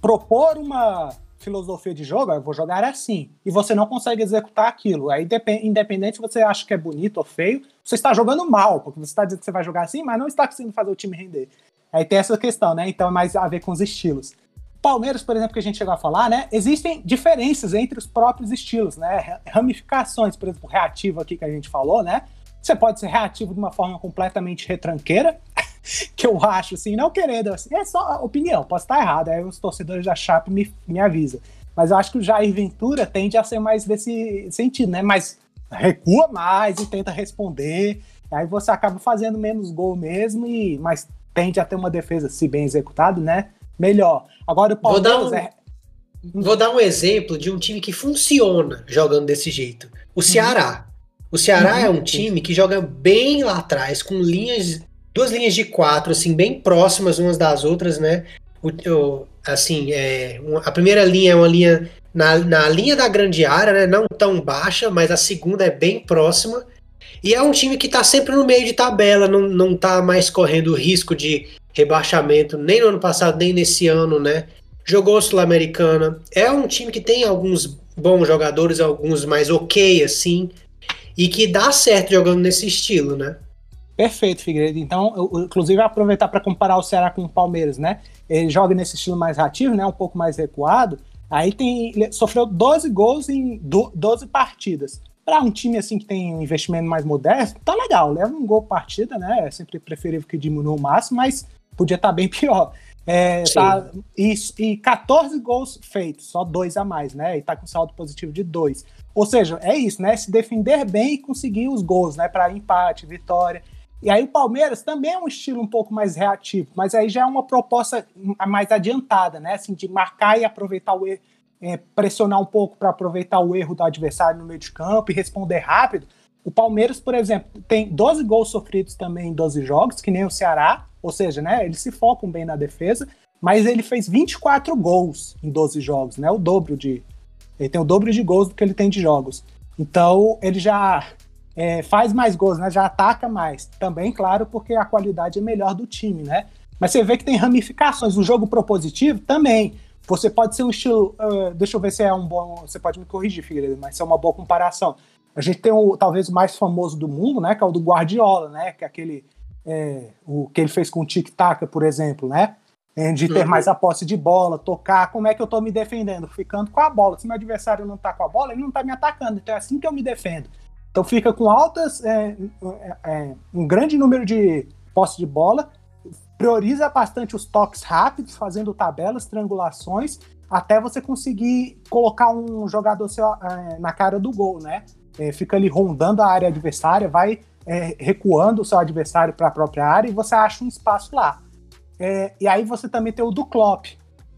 propor uma filosofia de jogo, eu vou jogar assim, e você não consegue executar aquilo. Aí, independente se você acha que é bonito ou feio, você está jogando mal, porque você está dizendo que você vai jogar assim, mas não está conseguindo fazer o time render. Aí tem essa questão, né? Então é mais a ver com os estilos. Palmeiras, por exemplo, que a gente chegou a falar, né? Existem diferenças entre os próprios estilos, né? Ramificações, por exemplo, reativo aqui que a gente falou, né? Você pode ser reativo de uma forma completamente retranqueira, que eu acho, assim, não querendo, assim, é só opinião, posso estar errado, aí os torcedores da Chape me, me avisam. Mas eu acho que o Jair Ventura tende a ser mais desse sentido, né? Mas recua mais e tenta responder, aí você acaba fazendo menos gol mesmo, e mas tende a ter uma defesa, se bem executada, né? Melhor. Agora o Palmeiras vou dar um, é... Vou dar um exemplo de um time que funciona jogando desse jeito. O uhum. Ceará. O Ceará uhum. é um time que joga bem lá atrás, com linhas duas linhas de quatro, assim, bem próximas umas das outras, né? O, o, assim, é, a primeira linha é uma linha na, na linha da grande área, né? Não tão baixa, mas a segunda é bem próxima. E é um time que tá sempre no meio de tabela, não, não tá mais correndo risco de rebaixamento, nem no ano passado, nem nesse ano, né? Jogou Sul-Americana. É um time que tem alguns bons jogadores, alguns mais ok, assim, e que dá certo jogando nesse estilo, né? Perfeito, Figueiredo. Então, eu, inclusive, aproveitar para comparar o Ceará com o Palmeiras, né? Ele joga nesse estilo mais ativo, né? Um pouco mais recuado. Aí tem, sofreu 12 gols em 12 partidas. Para um time assim que tem um investimento mais modesto, tá legal. Leva um gol partida, né? É sempre preferível que diminua o máximo, mas podia estar tá bem pior. É, tá, e, e 14 gols feitos, só dois a mais, né? E tá com saldo positivo de dois. Ou seja, é isso, né? Se defender bem e conseguir os gols, né? Para empate, vitória. E aí o Palmeiras também é um estilo um pouco mais reativo, mas aí já é uma proposta mais adiantada, né? Assim, de marcar e aproveitar o erro, é, pressionar um pouco para aproveitar o erro do adversário no meio de campo e responder rápido. O Palmeiras, por exemplo, tem 12 gols sofridos também em 12 jogos, que nem o Ceará, ou seja, né, eles se focam bem na defesa, mas ele fez 24 gols em 12 jogos, né? O dobro de. Ele tem o dobro de gols do que ele tem de jogos. Então, ele já é, faz mais gols, né? Já ataca mais. Também, claro, porque a qualidade é melhor do time, né? Mas você vê que tem ramificações. O jogo propositivo também. Você pode ser um estilo. Uh, deixa eu ver se é um bom. Você pode me corrigir, Figueiredo, mas se é uma boa comparação. A gente tem o talvez o mais famoso do mundo, né? Que é o do Guardiola, né? Que é aquele. É, o que ele fez com o Tic Tac, por exemplo, né? É, de ter uhum. mais a posse de bola, tocar. Como é que eu tô me defendendo? Ficando com a bola. Se meu adversário não tá com a bola, ele não tá me atacando. Então é assim que eu me defendo. Então fica com altas, é, é, é, um grande número de posse de bola, prioriza bastante os toques rápidos, fazendo tabelas, triangulações, até você conseguir colocar um jogador seu, é, na cara do gol, né? É, fica ali rondando a área adversária, vai é, recuando o seu adversário para a própria área e você acha um espaço lá. e aí você também tem o do Klopp,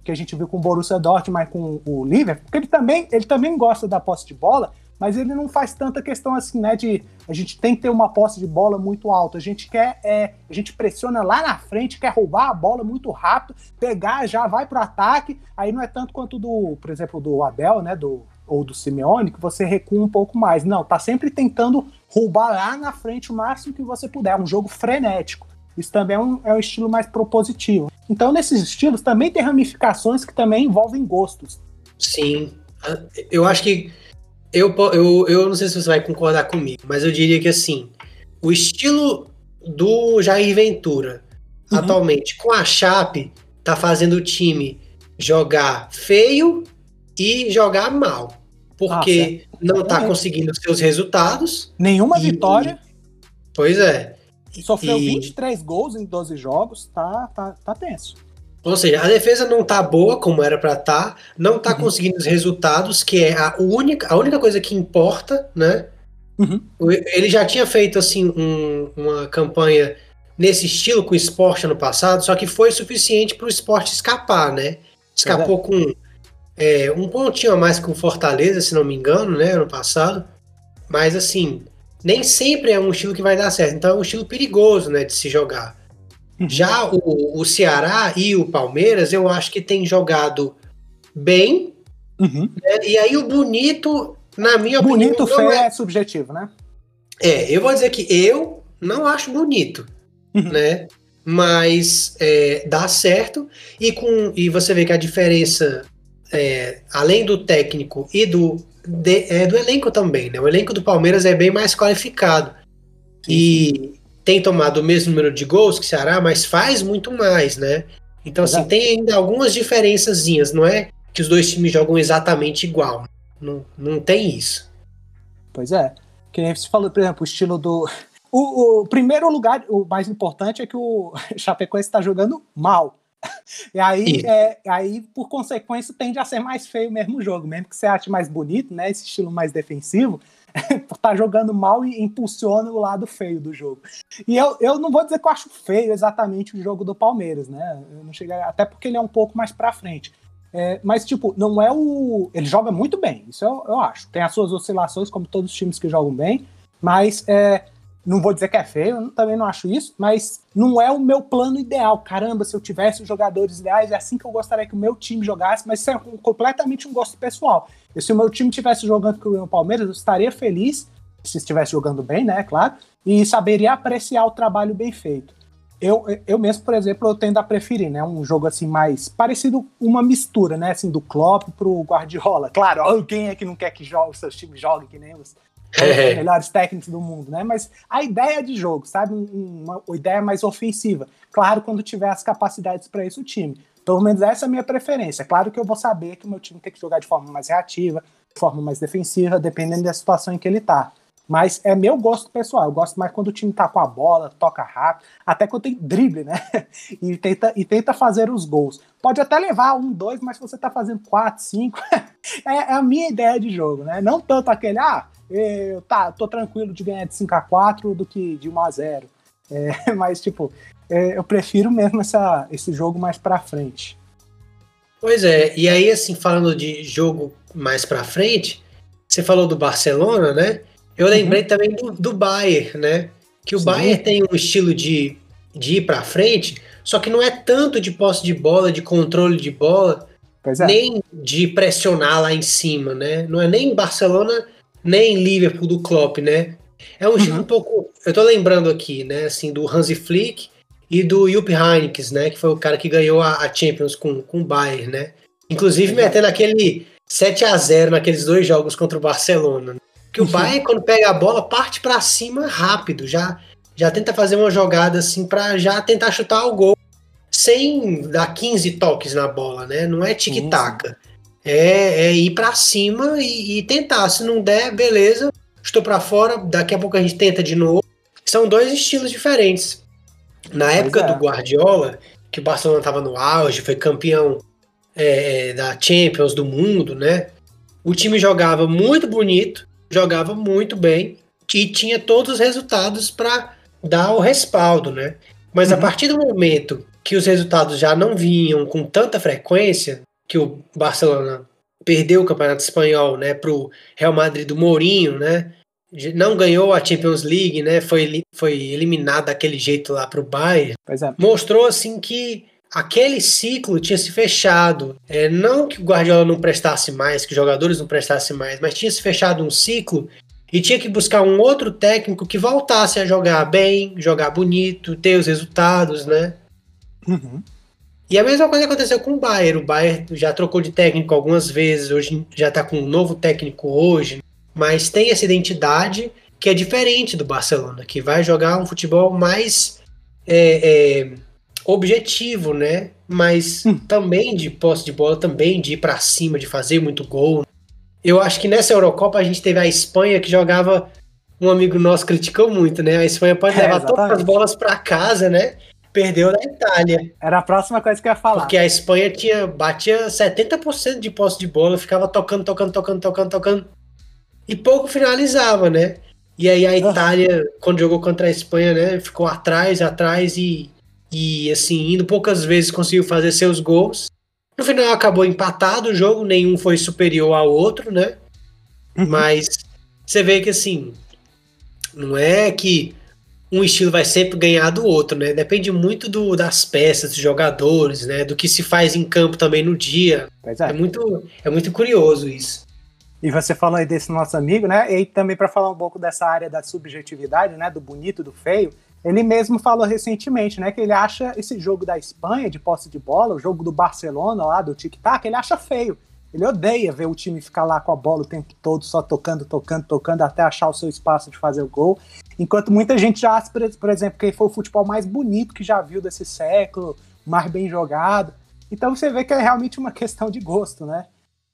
que a gente viu com o Borussia Dortmund, mas com o Liverpool, porque ele também, ele também gosta da posse de bola, mas ele não faz tanta questão assim, né? De a gente tem que ter uma posse de bola muito alta. A gente quer, é, a gente pressiona lá na frente, quer roubar a bola muito rápido, pegar, já vai pro ataque. Aí não é tanto quanto do, por exemplo, do Abel, né? Do, ou do Simeone, que você recua um pouco mais. Não, tá sempre tentando roubar lá na frente o máximo que você puder. É um jogo frenético. Isso também é um, é um estilo mais propositivo. Então, nesses estilos também tem ramificações que também envolvem gostos. Sim. Eu acho que eu, eu, eu não sei se você vai concordar comigo, mas eu diria que assim, o estilo do Jair Ventura uhum. atualmente com a Chape tá fazendo o time jogar feio e jogar mal. Porque ah, não tá conseguindo seus resultados. Nenhuma e, vitória. Pois é. Sofreu e... 23 gols em 12 jogos, tá, tá, tá tenso. Ou seja, a defesa não tá boa como era para estar, tá, não tá uhum. conseguindo os resultados, que é a única, a única coisa que importa, né? Uhum. Ele já tinha feito assim um, uma campanha nesse estilo com o esporte ano passado, só que foi suficiente para o esporte escapar, né? Escapou com é, um pontinho a mais com o Fortaleza, se não me engano, né? Ano passado. Mas assim, nem sempre é um estilo que vai dar certo. Então é um estilo perigoso, né? De se jogar. Já o, o Ceará e o Palmeiras, eu acho que tem jogado bem. Uhum. Né? E aí o bonito, na minha bonito opinião. Bonito feio é... é subjetivo, né? É, eu vou dizer que eu não acho bonito, uhum. né? Mas é, dá certo. E, com, e você vê que a diferença, é, além do técnico e do, de, é, do elenco também, né? O elenco do Palmeiras é bem mais qualificado. E, tem tomado o mesmo número de gols que o Ceará, mas faz muito mais, né? Então, assim, tem ainda algumas diferençazinhas, não é que os dois times jogam exatamente igual. Não, não tem isso. Pois é. Que nem você falou, por exemplo, o estilo do. O, o primeiro lugar, o mais importante é que o Chapecoense está jogando mal. E aí, é, aí, por consequência, tende a ser mais feio mesmo o jogo, mesmo que você ache mais bonito, né? Esse estilo mais defensivo, tá jogando mal e impulsiona o lado feio do jogo. E eu, eu não vou dizer que eu acho feio exatamente o jogo do Palmeiras, né? Eu não cheguei, até porque ele é um pouco mais para frente. É, mas, tipo, não é o. Ele joga muito bem, isso eu, eu, acho. Tem as suas oscilações, como todos os times que jogam bem, mas é, não vou dizer que é feio, eu também não acho isso, mas não é o meu plano ideal. Caramba, se eu tivesse os jogadores ideais, é assim que eu gostaria que o meu time jogasse, mas isso é completamente um gosto pessoal. E se o meu time estivesse jogando com o Palmeiras, eu estaria feliz, se estivesse jogando bem, né, claro, e saberia apreciar o trabalho bem feito. Eu, eu mesmo, por exemplo, eu tendo a preferir, né, um jogo assim mais parecido, uma mistura, né, assim, do Klopp pro Guardiola. Claro, quem é que não quer que jogue, seus times joguem que nem os, os melhores técnicos do mundo, né, mas a ideia de jogo, sabe, uma, ideia mais ofensiva. Claro, quando tiver as capacidades para isso o time. Pelo menos essa é a minha preferência. Claro que eu vou saber que o meu time tem que jogar de forma mais reativa, de forma mais defensiva, dependendo da situação em que ele tá. Mas é meu gosto pessoal. Eu gosto mais quando o time tá com a bola, toca rápido, até quando tem drible, né? E tenta, e tenta fazer os gols. Pode até levar um, dois, mas se você tá fazendo quatro, cinco, é, é, a minha ideia de jogo, né? Não tanto aquele, ah, eu tá, tô tranquilo de ganhar de 5 a 4 do que de 1 a 0 É, mas, tipo, é, eu prefiro mesmo essa, esse jogo mais pra frente. Pois é, e aí, assim, falando de jogo mais pra frente, você falou do Barcelona, né? Eu lembrei uhum. também do, do Bayern, né? Que o Sim. Bayern tem um estilo de, de ir pra frente, só que não é tanto de posse de bola, de controle de bola, é. nem de pressionar lá em cima, né? Não é nem Barcelona, nem Liverpool do Klopp, né? É um estilo uhum. um pouco. Eu tô lembrando aqui, né? Assim, do Hansi Flick e do Jupp Heynckes, né? Que foi o cara que ganhou a, Champions com, com o Bayern, né? Inclusive uhum. metendo aquele 7 a 0 naqueles dois jogos contra o Barcelona. Né? Que o uhum. Bayern, quando pega a bola, parte para cima rápido, já, já tenta fazer uma jogada assim para já tentar chutar o gol sem dar 15 toques na bola, né? Não é tic-tac. É, é, ir para cima e, e, tentar. Se não der, beleza, estou para fora. Daqui a pouco a gente tenta de novo. São dois estilos diferentes. Na época é. do Guardiola, que o Barcelona estava no auge, foi campeão é, é, da Champions do mundo, né? O time jogava muito bonito, jogava muito bem e tinha todos os resultados para dar o respaldo, né? Mas uhum. a partir do momento que os resultados já não vinham com tanta frequência, que o Barcelona perdeu o Campeonato Espanhol, né, para o Real Madrid do Mourinho, né? não ganhou a Champions League, né? Foi, foi eliminado daquele jeito lá para o Bayern. É. Mostrou assim que aquele ciclo tinha se fechado. É, não que o Guardiola não prestasse mais, que os jogadores não prestassem mais, mas tinha se fechado um ciclo e tinha que buscar um outro técnico que voltasse a jogar bem, jogar bonito, ter os resultados, né? Uhum. E a mesma coisa aconteceu com o Bayern. O Bayern já trocou de técnico algumas vezes, hoje já está com um novo técnico hoje mas tem essa identidade que é diferente do Barcelona, que vai jogar um futebol mais é, é, objetivo, né? Mas hum. também de posse de bola, também de ir para cima, de fazer muito gol. Eu acho que nessa Eurocopa a gente teve a Espanha que jogava. Um amigo nosso criticou muito, né? A Espanha pode é, levar todas as bolas para casa, né? Perdeu da Itália. Era a próxima coisa que eu ia falar. Porque a Espanha tinha batia 70% de posse de bola, ficava tocando, tocando, tocando, tocando, tocando e pouco finalizava, né? E aí a. Itália, quando jogou contra a Espanha, né, ficou atrás, atrás e, e assim, indo poucas vezes conseguiu fazer seus gols. No final acabou empatado o jogo, nenhum foi superior ao outro, né? Uhum. Mas você vê que assim, não é que um estilo vai sempre ganhar do outro, né? Depende muito do, das peças, dos jogadores, né? Do que se faz em campo também no dia. É. é. muito, é muito curioso isso. E você falou aí desse nosso amigo, né? E também para falar um pouco dessa área da subjetividade, né? Do bonito, do feio. Ele mesmo falou recentemente, né? Que ele acha esse jogo da Espanha de posse de bola, o jogo do Barcelona lá, do tic-tac, ele acha feio. Ele odeia ver o time ficar lá com a bola o tempo todo, só tocando, tocando, tocando, até achar o seu espaço de fazer o gol. Enquanto muita gente já por exemplo, que foi o futebol mais bonito que já viu desse século, mais bem jogado. Então você vê que é realmente uma questão de gosto, né?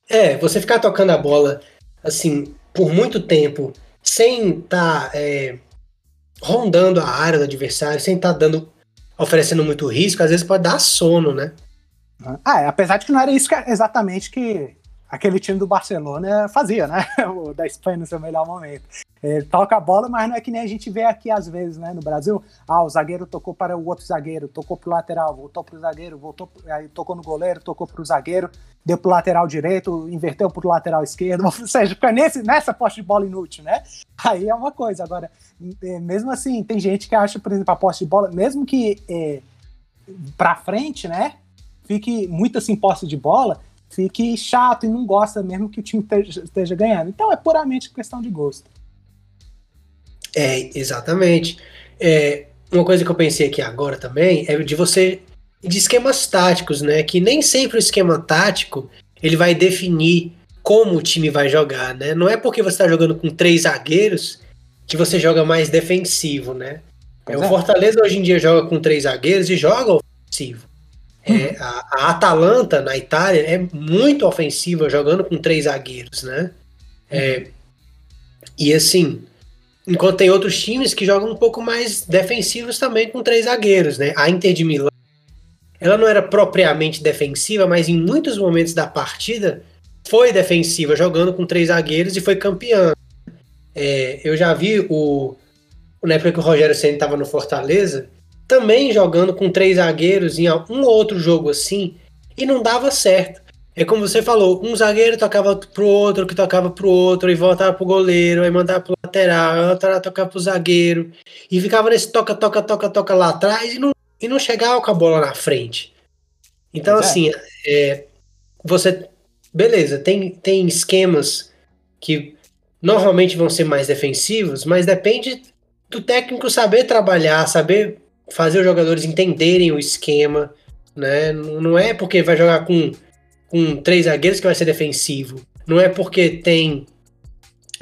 É, você ficar tocando a bola assim por muito tempo sem estar tá, é, rondando a área do adversário, sem estar tá dando oferecendo muito risco, às vezes pode dar sono, né? Ah, é, apesar de que não era isso que, exatamente que aquele time do Barcelona fazia, né? O da Espanha no seu melhor momento. Ele toca a bola, mas não é que nem a gente vê aqui às vezes, né? No Brasil, ah, o zagueiro tocou para o outro zagueiro, tocou para o lateral, voltou para o zagueiro, voltou, aí tocou no goleiro, tocou para o zagueiro, deu para o lateral direito, inverteu para o lateral esquerdo, ou seja, fica nesse, nessa poste de bola inútil, né? Aí é uma coisa. Agora, é, mesmo assim, tem gente que acha, por exemplo, a poste de bola, mesmo que é, para frente, né? Fique muito assim, posse de bola, fique chato e não gosta mesmo que o time esteja ganhando. Então é puramente questão de gosto. É, exatamente. É, uma coisa que eu pensei aqui agora também é de você de esquemas táticos, né? Que nem sempre o esquema tático ele vai definir como o time vai jogar, né? Não é porque você está jogando com três zagueiros que você joga mais defensivo, né? É, o Fortaleza hoje em dia joga com três zagueiros e joga ofensivo. É, a, a, Atalanta, na Itália, é muito ofensiva jogando com três zagueiros, né? É, e assim, enquanto tem outros times que jogam um pouco mais defensivos também com três zagueiros, né? A Inter de Milão, ela não era propriamente defensiva, mas em muitos momentos da partida foi defensiva, jogando com três zagueiros e foi campeã. É, eu já vi o, na época que o Rogério Senna estava no Fortaleza, também jogando com três zagueiros em um outro jogo assim, e não dava certo. É como você falou, um zagueiro tocava pro outro, que tocava pro outro, e voltava pro goleiro, aí mandava pro lateral, aí lateral tocava pro zagueiro, e ficava nesse toca, toca, toca, toca lá atrás e não, e não chegava com a bola na frente. Então, é. assim, é, você. Beleza, tem, tem esquemas que normalmente vão ser mais defensivos, mas depende do técnico saber trabalhar, saber fazer os jogadores entenderem o esquema, né? Não é porque vai jogar com, com três zagueiros que vai ser defensivo. Não é porque tem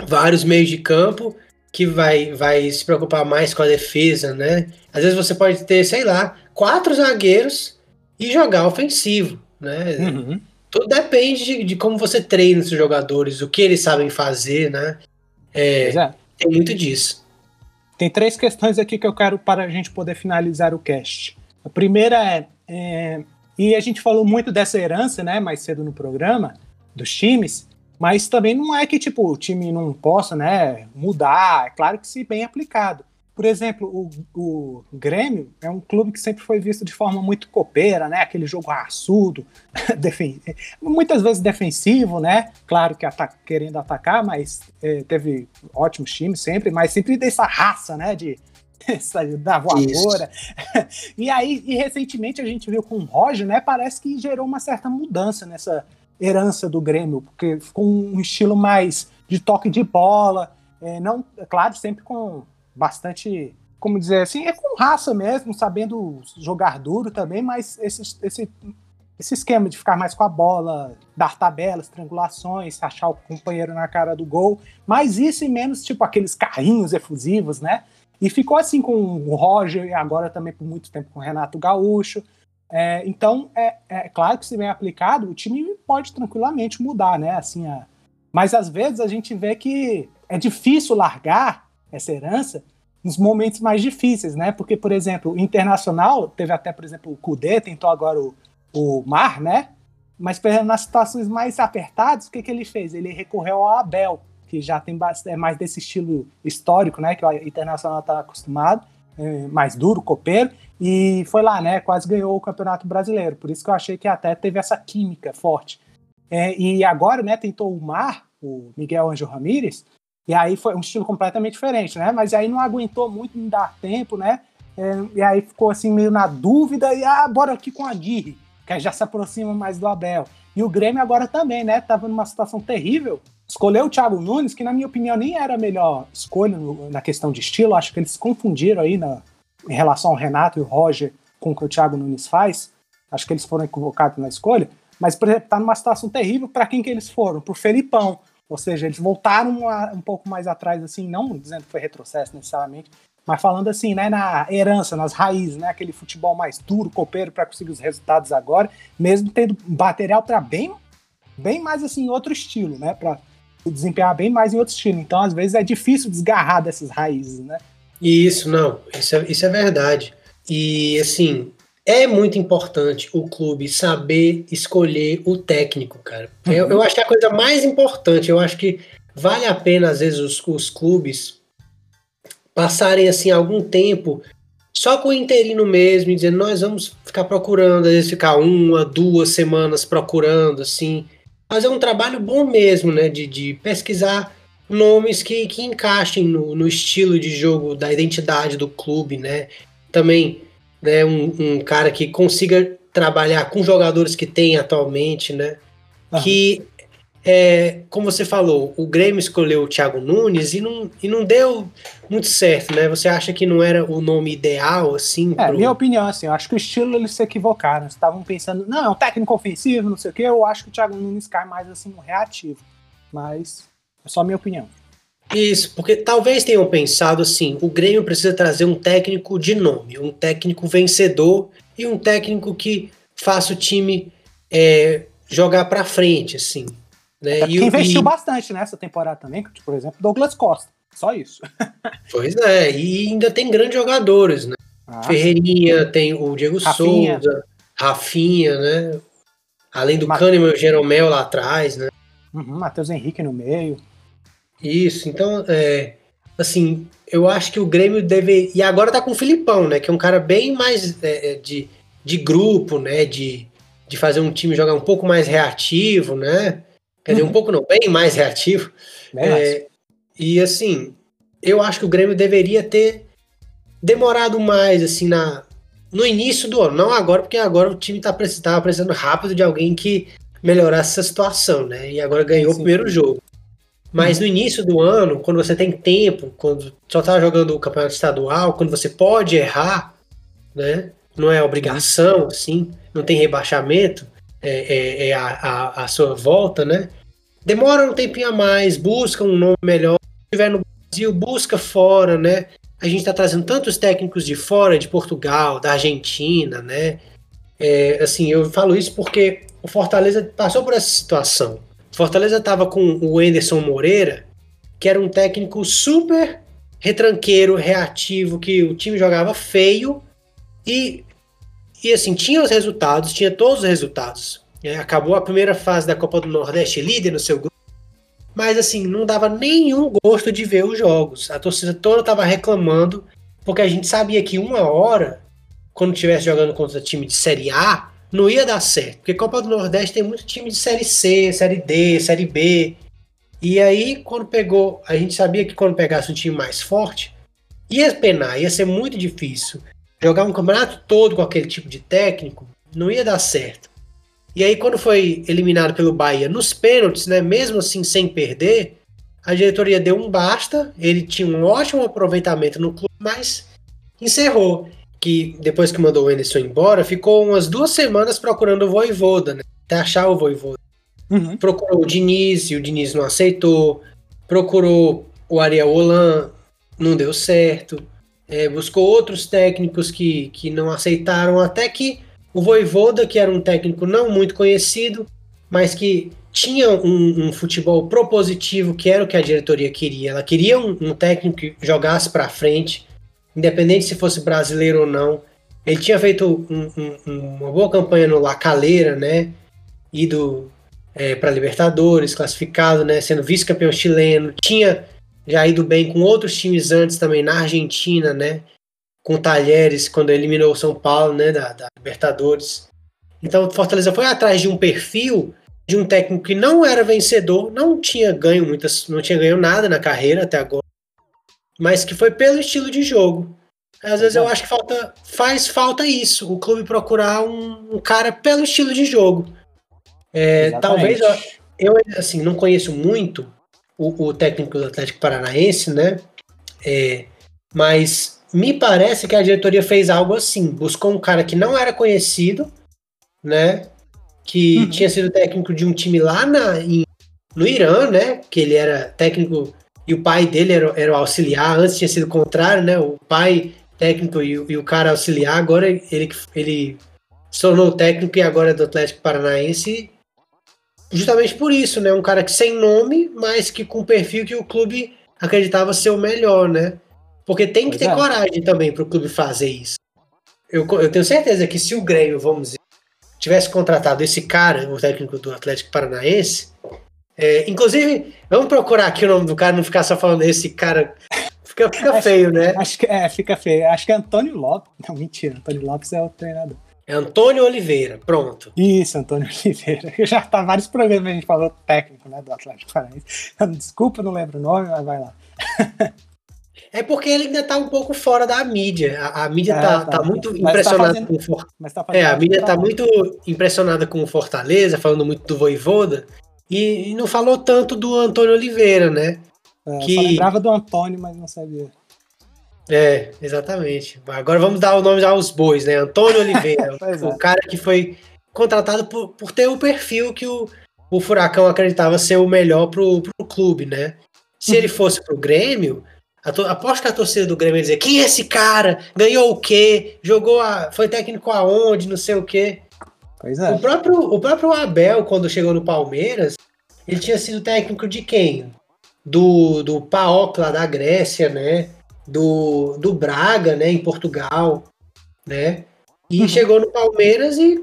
vários meios de campo que vai, vai se preocupar mais com a defesa, né? Às vezes você pode ter, sei lá, quatro zagueiros e jogar ofensivo, né? Uhum. Tudo depende de, de, como você treina os jogadores, o que eles sabem fazer, né? É, é. Tem muito disso. Tem três questões aqui que eu quero para a gente poder finalizar o cast. A primeira é, é e a gente falou muito dessa herança, né, mais cedo no programa, dos times, mas também não é que tipo o time não possa, né, mudar. É claro que se bem aplicado. Por exemplo, o, o Grêmio é um clube que sempre foi visto de forma muito copeira, né? Aquele jogo raçudo, muitas vezes defensivo, né? Claro que ata querendo atacar, mas é, teve ótimos times sempre, mas sempre dessa raça, né? De da voadora. e aí, e recentemente a gente viu com o Roger, né? Parece que gerou uma certa mudança nessa herança do Grêmio, porque ficou um estilo mais de toque de bola, é, não, claro, sempre com bastante, como dizer assim, é com raça mesmo, sabendo jogar duro também, mas esse, esse, esse esquema de ficar mais com a bola, dar tabelas, triangulações, achar o companheiro na cara do gol, mais isso e menos tipo aqueles carrinhos efusivos, né? E ficou assim com o Roger e agora também por muito tempo com o Renato Gaúcho. É, então, é, é, claro que se bem aplicado, o time pode tranquilamente mudar, né? Assim, a... Mas às vezes a gente vê que é difícil largar essa herança nos momentos mais difíceis, né? Porque, por exemplo, o Internacional teve até, por exemplo, o Cudê, tentou agora o, o Mar, né? Mas nas situações mais apertadas, o que, que ele fez? Ele recorreu ao Abel, que já tem é mais desse estilo histórico, né? Que o Internacional está acostumado, é mais duro, copeiro, e foi lá, né? Quase ganhou o Campeonato Brasileiro. Por isso que eu achei que até teve essa química forte. É, e agora, né? Tentou o Mar, o Miguel Angel Ramírez, e aí foi um estilo completamente diferente, né? Mas aí não aguentou muito, não dar tempo, né? É, e aí ficou assim meio na dúvida e ah, bora aqui com a Aguirre, que já se aproxima mais do Abel. E o Grêmio agora também, né? Tava numa situação terrível. Escolheu o Thiago Nunes, que na minha opinião nem era a melhor escolha na questão de estilo. Acho que eles se confundiram aí na, em relação ao Renato e o Roger com o que o Thiago Nunes faz. Acho que eles foram equivocados na escolha. Mas, por exemplo, tá numa situação terrível para quem que eles foram? Pro Felipão. Ou seja, eles voltaram a, um pouco mais atrás, assim, não dizendo que foi retrocesso necessariamente, mas falando assim, né, na herança, nas raízes, né, aquele futebol mais duro, copeiro para conseguir os resultados agora, mesmo tendo material para bem, bem mais assim, outro estilo, né, para desempenhar bem mais em outro estilo. Então, às vezes é difícil desgarrar dessas raízes, né? Isso, não, isso é, isso é verdade. E assim, é muito importante o clube saber escolher o técnico, cara. Uhum. Eu, eu, acho que é a coisa mais importante, eu acho que vale a pena, às vezes, os, os clubes passarem assim algum tempo só com o interino mesmo, e dizendo, nós vamos ficar procurando, às vezes ficar uma, duas semanas procurando, assim. Fazer um trabalho bom mesmo, né? De, de pesquisar nomes que, que encaixem no, no estilo de jogo, da identidade do clube, né? Também né, um, um, cara que consiga trabalhar com jogadores que tem atualmente, né? Uhum. Que, é, como você falou, o Grêmio escolheu o Thiago Nunes e não, e não deu muito certo, né? Você acha que não era o nome ideal, assim? É, pro... minha opinião, assim, eu acho que o estilo eles se equivocaram. Estavam pensando, não, é um técnico ofensivo, não sei o quê. Eu acho que o Thiago Nunes cai mais, assim, no reativo. Mas é só minha opinião. Isso, porque talvez tenham pensado assim: o Grêmio precisa trazer um técnico de nome, um técnico vencedor e um técnico que faça o time é, jogar para frente, assim. Né? e investiu e... bastante nessa temporada também, por exemplo, Douglas Costa. Só isso. pois é, e ainda tem grandes jogadores, né? Ah, Ferreirinha, sim. tem o Diego Rafinha. Souza, Rafinha, né? Além do Mat... Kahneman e o Jeromel lá atrás, né? Uhum, Matheus Henrique no meio. Isso, então é, assim, eu acho que o Grêmio deve. E agora tá com o Filipão, né? Que é um cara bem mais é, é de, de grupo, né? De, de fazer um time jogar um pouco mais reativo, né? Quer dizer, um uhum. pouco não, bem mais reativo. É, e assim, eu acho que o Grêmio deveria ter demorado mais, assim, na, no início do ano. Não agora, porque agora o time tá estava precisando rápido de alguém que melhorasse essa situação, né? E agora ganhou Sim. o primeiro jogo. Mas uhum. no início do ano, quando você tem tempo, quando só tá jogando o campeonato estadual, quando você pode errar, né? Não é obrigação, assim, não tem rebaixamento, é, é, é a, a, a, sua volta, né? Demora um tempinho a mais, busca um nome melhor. Se estiver no Brasil, busca fora, né? A gente está trazendo tantos técnicos de fora, de Portugal, da Argentina, né? É, assim, eu falo isso porque o Fortaleza passou por essa situação. Fortaleza estava com o Anderson Moreira, que era um técnico super retranqueiro, reativo, que o time jogava feio e, e assim, tinha os resultados, tinha todos os resultados. É, acabou a primeira fase da Copa do Nordeste líder no seu grupo, mas assim, não dava nenhum gosto de ver os jogos. A torcida toda estava reclamando, porque a gente sabia que uma hora, quando estivesse jogando contra time de Série A, não ia dar certo. Porque Copa do Nordeste tem muito time de Série C, Série D, Série B. E aí, quando pegou, a gente sabia que quando pegasse um time mais forte, ia penar, ia ser muito difícil. Jogar um campeonato todo com aquele tipo de técnico não ia dar certo. E aí, quando foi eliminado pelo Bahia nos pênaltis, né, mesmo assim sem perder, a diretoria deu um basta. Ele tinha um ótimo aproveitamento no clube, mas encerrou que depois que mandou o Anderson embora, ficou umas duas semanas procurando o Voivoda, né? Até achar o Voivoda. Uhum. Procurou o Diniz e o Diniz não aceitou. Procurou o Ariel Holan, não deu certo. É, buscou outros técnicos que, que não aceitaram, até que o Voivoda, que era um técnico não muito conhecido, mas que tinha um, um futebol propositivo, que era o que a diretoria queria. Ela queria um, um técnico que jogasse para frente, independente se fosse brasileiro ou não. Ele tinha feito um, um, uma boa campanha no La Calera, né? Ido é, para Libertadores, classificado, né? Sendo vice-campeão chileno. Tinha já ido bem com outros times antes também na Argentina, né? Com Talheres, quando eliminou o São Paulo, né? Da, da Libertadores. Então o Fortaleza foi atrás de um perfil de um técnico que não era vencedor, não tinha ganho muitas, não tinha ganho nada na carreira até agora mas que foi pelo estilo de jogo. Às vezes eu acho que falta, faz falta isso, o clube procurar um, um cara pelo estilo de jogo. É, talvez eu, eu, assim não conheço muito o, o, técnico do Atlético Paranaense, né? É, mas me parece que a diretoria fez algo assim, buscou um cara que não era conhecido, né? Que uhum. tinha sido técnico de um time lá na, em, no Irã, né? Que ele era técnico e o pai dele era, era o auxiliar, antes tinha sido o contrário, né? O pai técnico e, e o cara auxiliar, agora ele, ele se tornou técnico e agora é do Atlético Paranaense justamente por isso, né? Um cara que sem nome, mas que com perfil que o clube acreditava ser o melhor, né? Porque tem que pois ter é. coragem também para o clube fazer isso. Eu, eu tenho certeza que se o Grêmio, vamos dizer, tivesse contratado esse cara, o técnico do Atlético Paranaense, é, inclusive, vamos procurar aqui o nome do cara, não ficar só falando esse cara. Fica, fica feio, né? Acho que é, fica feio. Acho que é Antônio Lopes. Não, mentira. Antônio Lopes é o treinador. É Antônio Oliveira, pronto. Isso, Antônio Oliveira. Já tá vários programas a gente falou técnico, né, do Atlético Paranaense. Desculpa, não lembro o nome, mas vai lá. É porque ele ainda tá um pouco fora da mídia. A, a mídia é, tá, tá, tá, muito tá impressionada tá fazendo, com tá É, a mídia tá muito impressionada com o Fortaleza, falando muito do Voivoda. E, e não falou tanto do Antônio Oliveira, né? É, que... Só lembrava do Antônio, mas não sabia. É, exatamente. Agora vamos dar o nome aos bois, né? Antônio Oliveira, o é. cara que foi contratado por, por ter o perfil que o, o Furacão acreditava ser o melhor pro, pro clube, né? Se ele fosse pro Grêmio, aposto que a torcida do Grêmio ia dizer: quem é esse cara? Ganhou o quê? Jogou a. Foi técnico aonde? Não sei o quê. Pois é. O próprio, o próprio Abel, quando chegou no Palmeiras, ele tinha sido técnico de quem? Do, do PAOK lá da Grécia, né? Do, do Braga, né? Em Portugal, né? E uhum. chegou no Palmeiras e,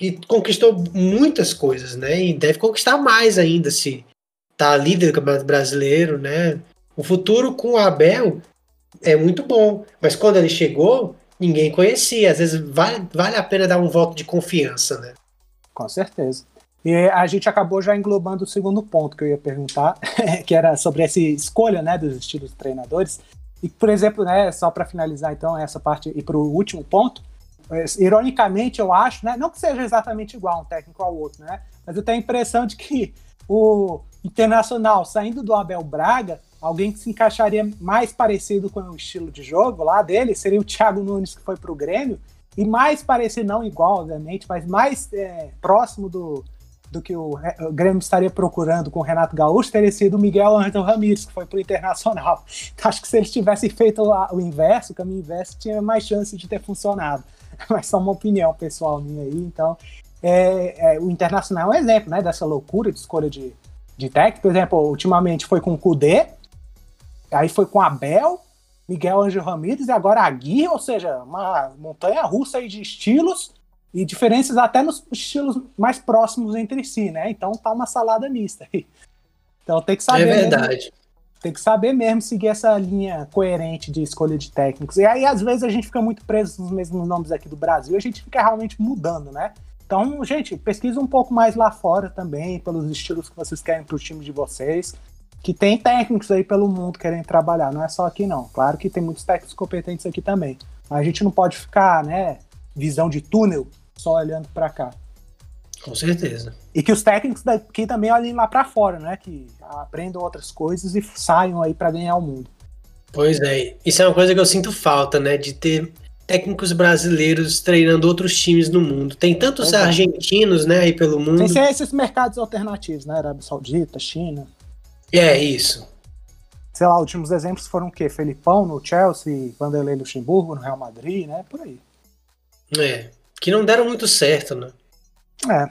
e conquistou muitas coisas, né? E deve conquistar mais ainda se tá líder do Campeonato Brasileiro, né? O futuro com o Abel é muito bom, mas quando ele chegou, ninguém conhecia. Às vezes vale, vale a pena dar um voto de confiança, né? Com certeza. E a gente acabou já englobando o segundo ponto que eu ia perguntar, que era sobre essa escolha né, dos estilos de treinadores. E, por exemplo, né, só para finalizar então essa parte e para o último ponto, ironicamente eu acho, né, não que seja exatamente igual um técnico ao outro, né, mas eu tenho a impressão de que o Internacional saindo do Abel Braga, alguém que se encaixaria mais parecido com o estilo de jogo lá dele seria o Thiago Nunes que foi para o Grêmio e mais parecido, não igual, obviamente, mas mais é, próximo do, do que o, o, Grêmio estaria procurando com o Renato Gaúcho teria sido o Miguel Angel Ramírez, que foi para o Internacional. Então, acho que se eles tivessem feito o inverso, o caminho inverso, tinha mais chance de ter funcionado. Mas só uma opinião pessoal minha aí. Então, é, é, o Internacional é um exemplo né, dessa loucura de escolha de, de técnico. Por exemplo, ultimamente foi com o Kudê, aí foi com Abel, Miguel Angel Ramírez e agora a Gui, ou seja, uma montanha russa aí de estilos e diferenças até nos estilos mais próximos entre si, né? Então tá uma salada mista. Então tem que saber. É verdade. Mesmo, tem que saber mesmo seguir essa linha coerente de escolha de técnicos. E aí, às vezes, a gente fica muito preso nos mesmos nomes aqui do Brasil, a gente fica realmente mudando, né? Então, gente, pesquisa um pouco mais lá fora também, pelos estilos que vocês querem para o time de vocês. Que tem técnicos aí pelo mundo querendo trabalhar, não é só aqui não. Claro que tem muitos técnicos competentes aqui também. Mas a gente não pode ficar, né, visão de túnel, só olhando para cá. Com certeza. E que os técnicos daqui também olhem lá para fora, né? Que aprendam outras coisas e saiam aí para ganhar o mundo. Pois é, isso é uma coisa que eu sinto falta, né? De ter técnicos brasileiros treinando outros times no mundo. Tem tantos argentinos, né, aí pelo mundo. Ser esses mercados alternativos, né? Arábia Saudita, China. É, isso. Sei lá, últimos exemplos foram o quê? Felipão no Chelsea, Vanderlei Luxemburgo no Real Madrid, né? Por aí. É que não deram muito certo, né? É.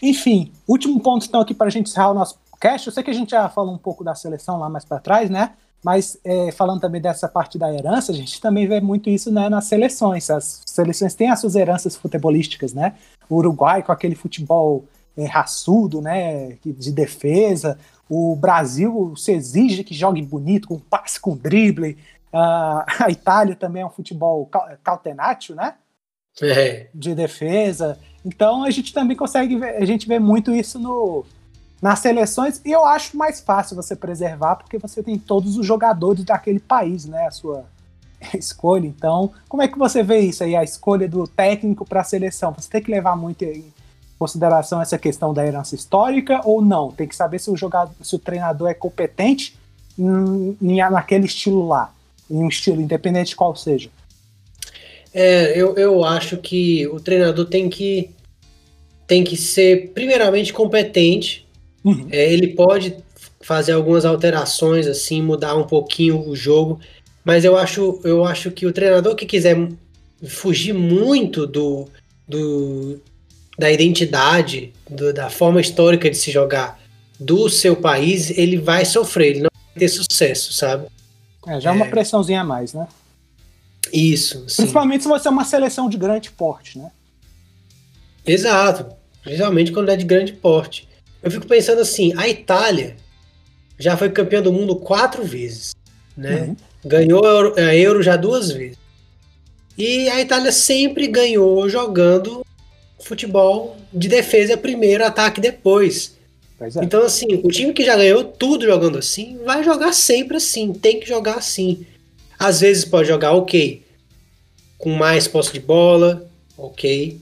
Enfim, último ponto então aqui para a gente encerrar o nosso cast. Eu sei que a gente já falou um pouco da seleção lá mais para trás, né? Mas é, falando também dessa parte da herança, a gente também vê muito isso né, nas seleções. As seleções têm as suas heranças futebolísticas, né? O Uruguai com aquele futebol é, raçudo, né? De defesa. O Brasil se exige que jogue bonito, com passe, com drible. Uh, a Itália também é um futebol cautenátil, né? é. de defesa. Então a gente também consegue ver, a gente vê muito isso no, nas seleções e eu acho mais fácil você preservar porque você tem todos os jogadores daquele país, né, a sua escolha. Então, como é que você vê isso aí, a escolha do técnico para a seleção? Você tem que levar muito em consideração essa questão da herança histórica ou não? Tem que saber se o jogador, se o treinador é competente em, em, naquele estilo lá, em um estilo independente de qual seja. É, eu, eu acho que o treinador tem que tem que ser primeiramente competente. Uhum. É, ele pode fazer algumas alterações assim, mudar um pouquinho o jogo, mas eu acho eu acho que o treinador que quiser fugir muito do, do da identidade, do, da forma histórica de se jogar do seu país, ele vai sofrer, ele não vai ter sucesso, sabe? É, já é uma pressãozinha a mais, né? Isso. Sim. Principalmente se você é uma seleção de grande porte, né? Exato. Principalmente quando é de grande porte. Eu fico pensando assim, a Itália já foi campeã do mundo quatro vezes, né? Uhum. Ganhou a Euro já duas vezes. E a Itália sempre ganhou jogando futebol de defesa primeiro, ataque depois. É. Então, assim, o time que já ganhou tudo jogando assim, vai jogar sempre assim, tem que jogar assim. Às vezes pode jogar ok, com mais posse de bola, ok,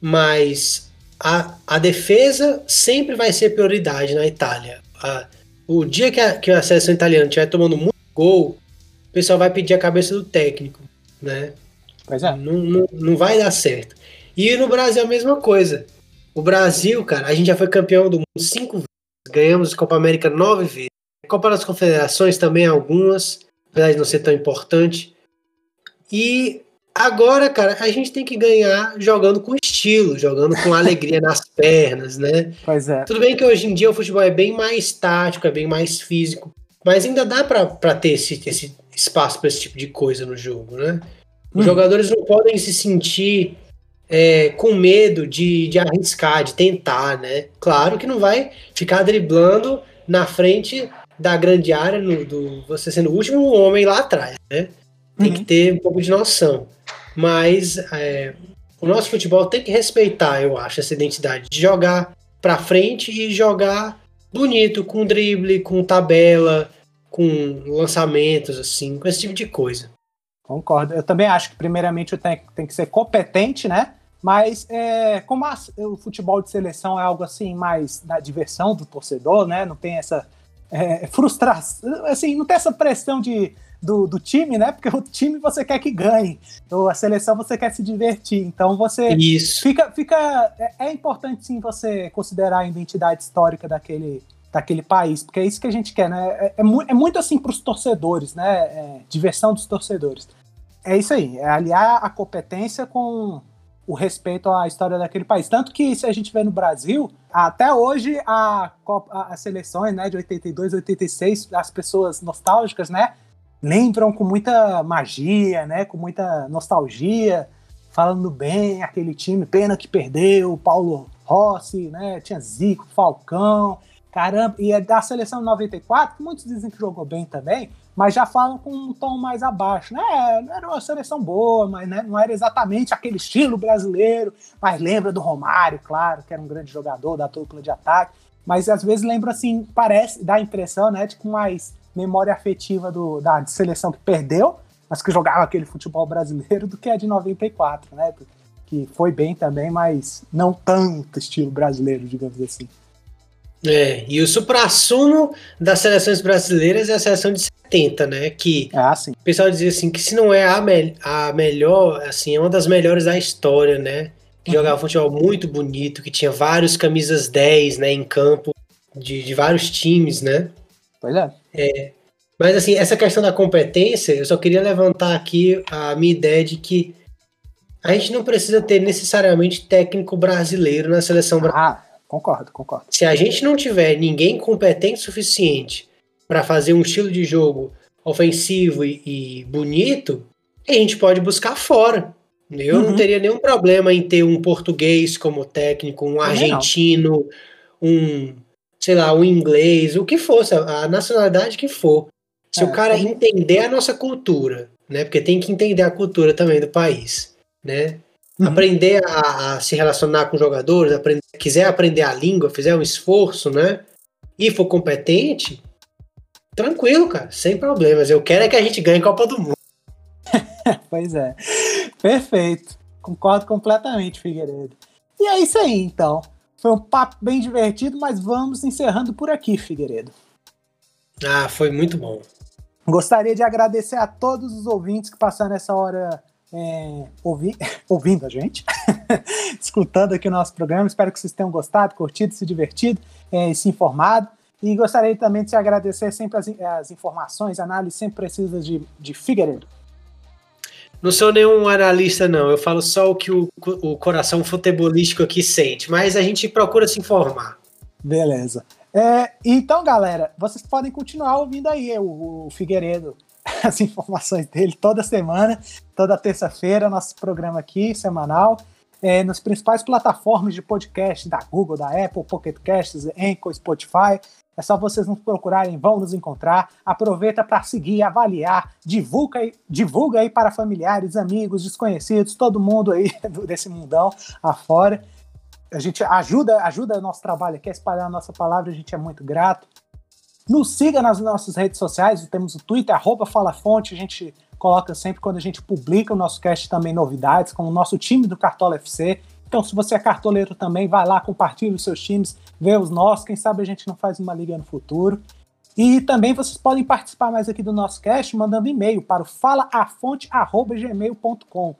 mas a, a defesa sempre vai ser prioridade na Itália. A, o dia que a, que a seleção italiana estiver tomando muito gol, o pessoal vai pedir a cabeça do técnico, né? Pois é. Não, não, não vai dar certo. E no Brasil a mesma coisa. O Brasil, cara, a gente já foi campeão do mundo cinco vezes. Ganhamos a Copa América nove vezes. Copa das Confederações também algumas apesar de não ser tão importante. E agora, cara, a gente tem que ganhar jogando com estilo, jogando com alegria nas pernas, né? Pois é. Tudo bem que hoje em dia o futebol é bem mais tático, é bem mais físico, mas ainda dá para ter esse, esse espaço para esse tipo de coisa no jogo, né? Os hum. jogadores não podem se sentir é, com medo de, de arriscar, de tentar, né? Claro que não vai ficar driblando na frente da grande área, no, do, você sendo o último homem lá atrás, né? Tem uhum. que ter um pouco de noção. Mas é, o nosso futebol tem que respeitar, eu acho, essa identidade de jogar para frente e jogar bonito, com drible, com tabela, com lançamentos, assim, com esse tipo de coisa. Concordo. Eu também acho que, primeiramente, o técnico tem que ser competente, né? Mas é, como a, o futebol de seleção é algo assim mais da diversão do torcedor, né? Não tem essa é, frustração, assim, não tem essa pressão de, do, do, time, né? Porque o time você quer que ganhe, ou a seleção você quer se divertir. Então você Isso. fica, fica é, é importante sim você considerar a identidade histórica daquele daquele país, porque é isso que a gente quer, né? É, é, mu é muito assim para os torcedores, né? É, diversão dos torcedores. É isso aí, é aliar a competência com o respeito à história daquele país. Tanto que, se a gente vê no Brasil, até hoje a, as seleções né, de 82, 86, as pessoas nostálgicas, né? Lembram com muita magia, né? Com muita nostalgia, falando bem aquele time, pena que perdeu, Paulo Rossi, né? Tinha Zico, Falcão, caramba, e é da seleção 94, que muitos dizem que jogou bem também, mas já falam com um tom mais abaixo, né? Era uma seleção boa, mas né, não era exatamente aquele estilo brasileiro, mas lembra do Romário, claro, que era um grande jogador da dupla de ataque, mas às vezes lembra assim, parece, dá a impressão, né, de com mais memória afetiva do, da seleção que perdeu, mas que jogava aquele futebol brasileiro, do que a de 94, né? Que foi bem também, mas não tanto estilo brasileiro, digamos assim. É, e o supra-sumo das seleções brasileiras é a seleção de 70, né? Que ah, sim. o pessoal dizia assim que se não é a, me a melhor, assim, é uma das melhores da história, né? Que uhum. jogava futebol muito bonito, que tinha vários camisas 10, né, em campo, de, de vários times, né? Pois é. é. Mas assim, essa questão da competência, eu só queria levantar aqui a minha ideia de que a gente não precisa ter necessariamente técnico brasileiro na seleção brasileira. Ah Concordo, concordo. Se a gente não tiver ninguém competente o suficiente para fazer um estilo de jogo ofensivo e, e, bonito, a gente pode buscar fora. Eu uhum. não teria nenhum problema em ter um português como técnico, um argentino, um, sei lá, um inglês, o que fosse, a nacionalidade que for. Se é, o cara entender a nossa cultura, né? Porque tem que entender a cultura também do país, né? Uhum. Aprender a, a, se relacionar com jogadores, aprender, quiser aprender a língua, fizer um esforço, né? E for competente, tranquilo, cara, sem problemas. Eu quero é que a gente ganhe Copa do Mundo. pois é. Perfeito. Concordo completamente, Figueiredo. E é isso aí, então. Foi um papo bem divertido, mas vamos encerrando por aqui, Figueiredo. Ah, foi muito bom. Gostaria de agradecer a todos os ouvintes que passaram essa hora é, ouvi, ouvindo a gente, escutando aqui o nosso programa. Espero que vocês tenham gostado, curtido, se divertido é, e se informado. E gostaria também de te agradecer sempre as, as informações, análises sempre precisas de, de Figueiredo. Não sou nenhum analista, não. Eu falo só o que o, o coração futebolístico aqui sente, mas a gente procura se informar. Beleza. É, então, galera, vocês podem continuar ouvindo aí o, o Figueiredo as informações dele toda semana, toda terça-feira, nosso programa aqui, semanal, é, nas principais plataformas de podcast da Google, da Apple, Pocket Casts, Anchor, Spotify. É só vocês nos procurarem, vão nos encontrar. Aproveita para seguir, avaliar, divulga divulga aí para familiares, amigos, desconhecidos, todo mundo aí desse mundão afora. A gente ajuda, ajuda o nosso trabalho aqui a espalhar a nossa palavra, a gente é muito grato. Nos siga nas nossas redes sociais, temos o Twitter, arroba FalaFonte, a gente coloca sempre quando a gente publica o nosso cast também novidades, com o nosso time do Cartola FC. Então, se você é cartoleiro também, vai lá, compartilha os seus times, vê os nossos, quem sabe a gente não faz uma liga no futuro. E também vocês podem participar mais aqui do nosso cast mandando e-mail para o falaafonte.gmail.com.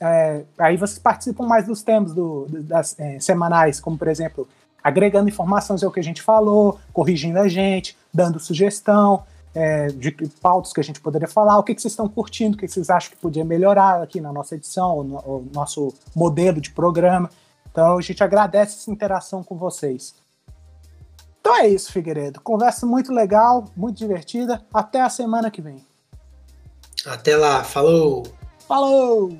É, aí vocês participam mais dos temas do, das é, semanais, como por exemplo agregando informações ao que a gente falou, corrigindo a gente, dando sugestão é, de pautas que a gente poderia falar, o que, que vocês estão curtindo, o que, que vocês acham que podia melhorar aqui na nossa edição, no, o nosso modelo de programa. Então a gente agradece essa interação com vocês. Então é isso, Figueiredo. Conversa muito legal, muito divertida. Até a semana que vem. Até lá, falou! Falou!